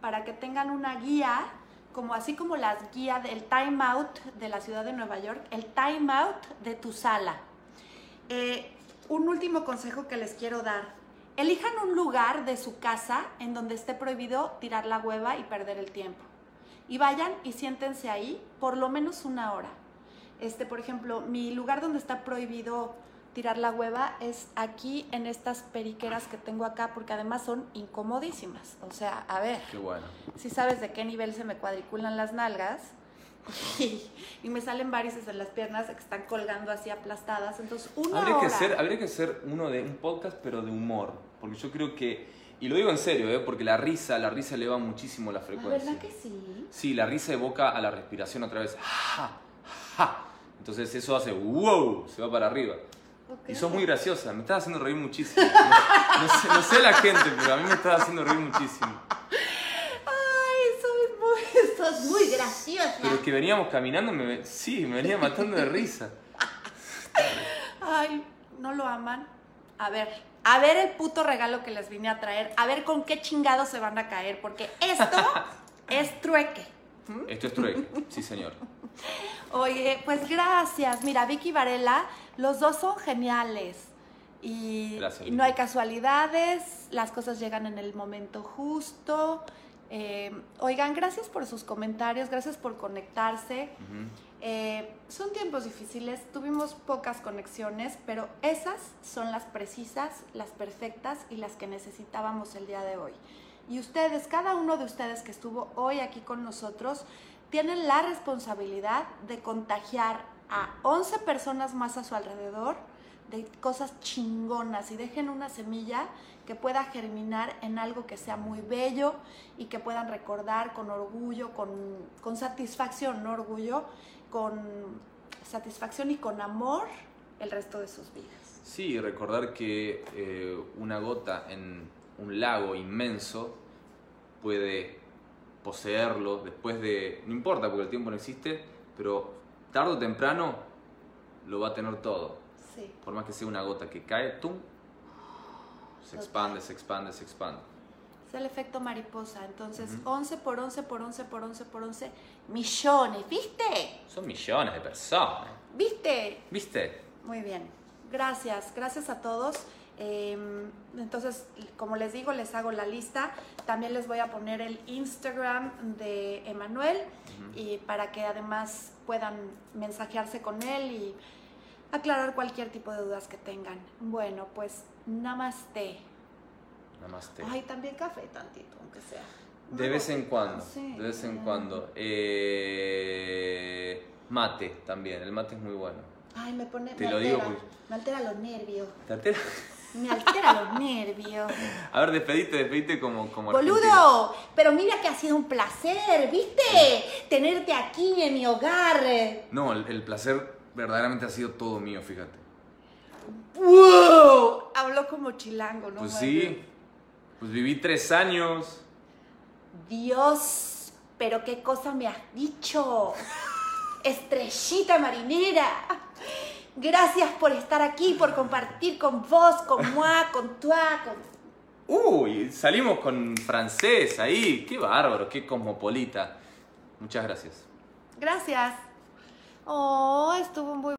para que tengan una guía, como así como las guías del time out de la ciudad de Nueva York, el time out de tu sala. Eh, un último consejo que les quiero dar. Elijan un lugar de su casa en donde esté prohibido tirar la hueva y perder el tiempo. Y vayan y siéntense ahí por lo menos una hora. Este, por ejemplo, mi lugar donde está prohibido tirar la hueva es aquí en estas periqueras que tengo acá porque además son incomodísimas. O sea, a ver, Qué bueno. si sabes de qué nivel se me cuadriculan las nalgas <laughs> y, y me salen varices en las piernas que están colgando así aplastadas. Entonces, una Habría que, hacer, habría que hacer uno de un podcast, pero de humor. Porque yo creo que. Y lo digo en serio, ¿eh? porque la risa, la risa eleva muchísimo la ¿La frecuencia. verdad que sí? Sí, la risa evoca a la respiración otra vez. ¡Ja! ¡Ja! Entonces eso hace ¡wow! Se va para arriba. Y sos muy graciosa, me estás haciendo reír muchísimo. No, no sé, no sé la gente, pero a mí me estás haciendo reír muchísimo. Ay, soy muy, sos muy graciosa. Pero que veníamos caminando, me, sí, me venía matando de risa. Ay, ¿no lo aman? A ver, a ver el puto regalo que les vine a traer. A ver con qué chingados se van a caer, porque esto <laughs> es trueque. Esto es trueque, sí señor. <laughs> Oye, pues gracias. Mira, Vicky Varela, los dos son geniales. Y, Gracias, y no hay casualidades, las cosas llegan en el momento justo. Eh, oigan, gracias por sus comentarios, gracias por conectarse. Eh, son tiempos difíciles, tuvimos pocas conexiones, pero esas son las precisas, las perfectas y las que necesitábamos el día de hoy. Y ustedes, cada uno de ustedes que estuvo hoy aquí con nosotros, tienen la responsabilidad de contagiar a 11 personas más a su alrededor de cosas chingonas y dejen una semilla que pueda germinar en algo que sea muy bello y que puedan recordar con orgullo, con, con satisfacción, no orgullo, con satisfacción y con amor el resto de sus vidas. Sí, recordar que eh, una gota en un lago inmenso puede poseerlo después de... No importa porque el tiempo no existe, pero tarde o temprano lo va a tener todo. Sí. Por más que sea una gota que cae, ¡tum! Se expande, se expande, se expande. Es el efecto mariposa. Entonces, 11 por 11 por 11 por 11 por 11 millones. ¿Viste? Son millones de personas. ¿Viste? ¿Viste? Muy bien. Gracias. Gracias a todos. Eh, entonces, como les digo, les hago la lista. También les voy a poner el Instagram de Emanuel y para que además puedan mensajearse con él y aclarar cualquier tipo de dudas que tengan. Bueno, pues namaste. Namaste. Ay, también café tantito, aunque sea. De vez en cuando, Sí. de vez en cuando. Eh, mate también, el mate es muy bueno. Ay, me pone. Te me lo altera, digo porque- Me altera los nervios. ¿Te altera? Me altera los nervios. A ver, despedite, despedite como, como argentino. Boludo, pero mira que ha sido un placer, ¿viste? Tenerte aquí en mi hogar. No, el, el placer verdaderamente ha sido todo mío, fíjate. ¡Wow! Habló como chilango, ¿no? Pues sí, pues viví tres años. Dios, pero qué cosa me has dicho. <laughs> Estrellita marinera. Gracias por estar aquí, por compartir con vos, con <laughs> moi, con toi, con... Uy, salimos con francés ahí. Qué bárbaro, qué cosmopolita. Muchas gracias. Gracias. Oh, estuvo muy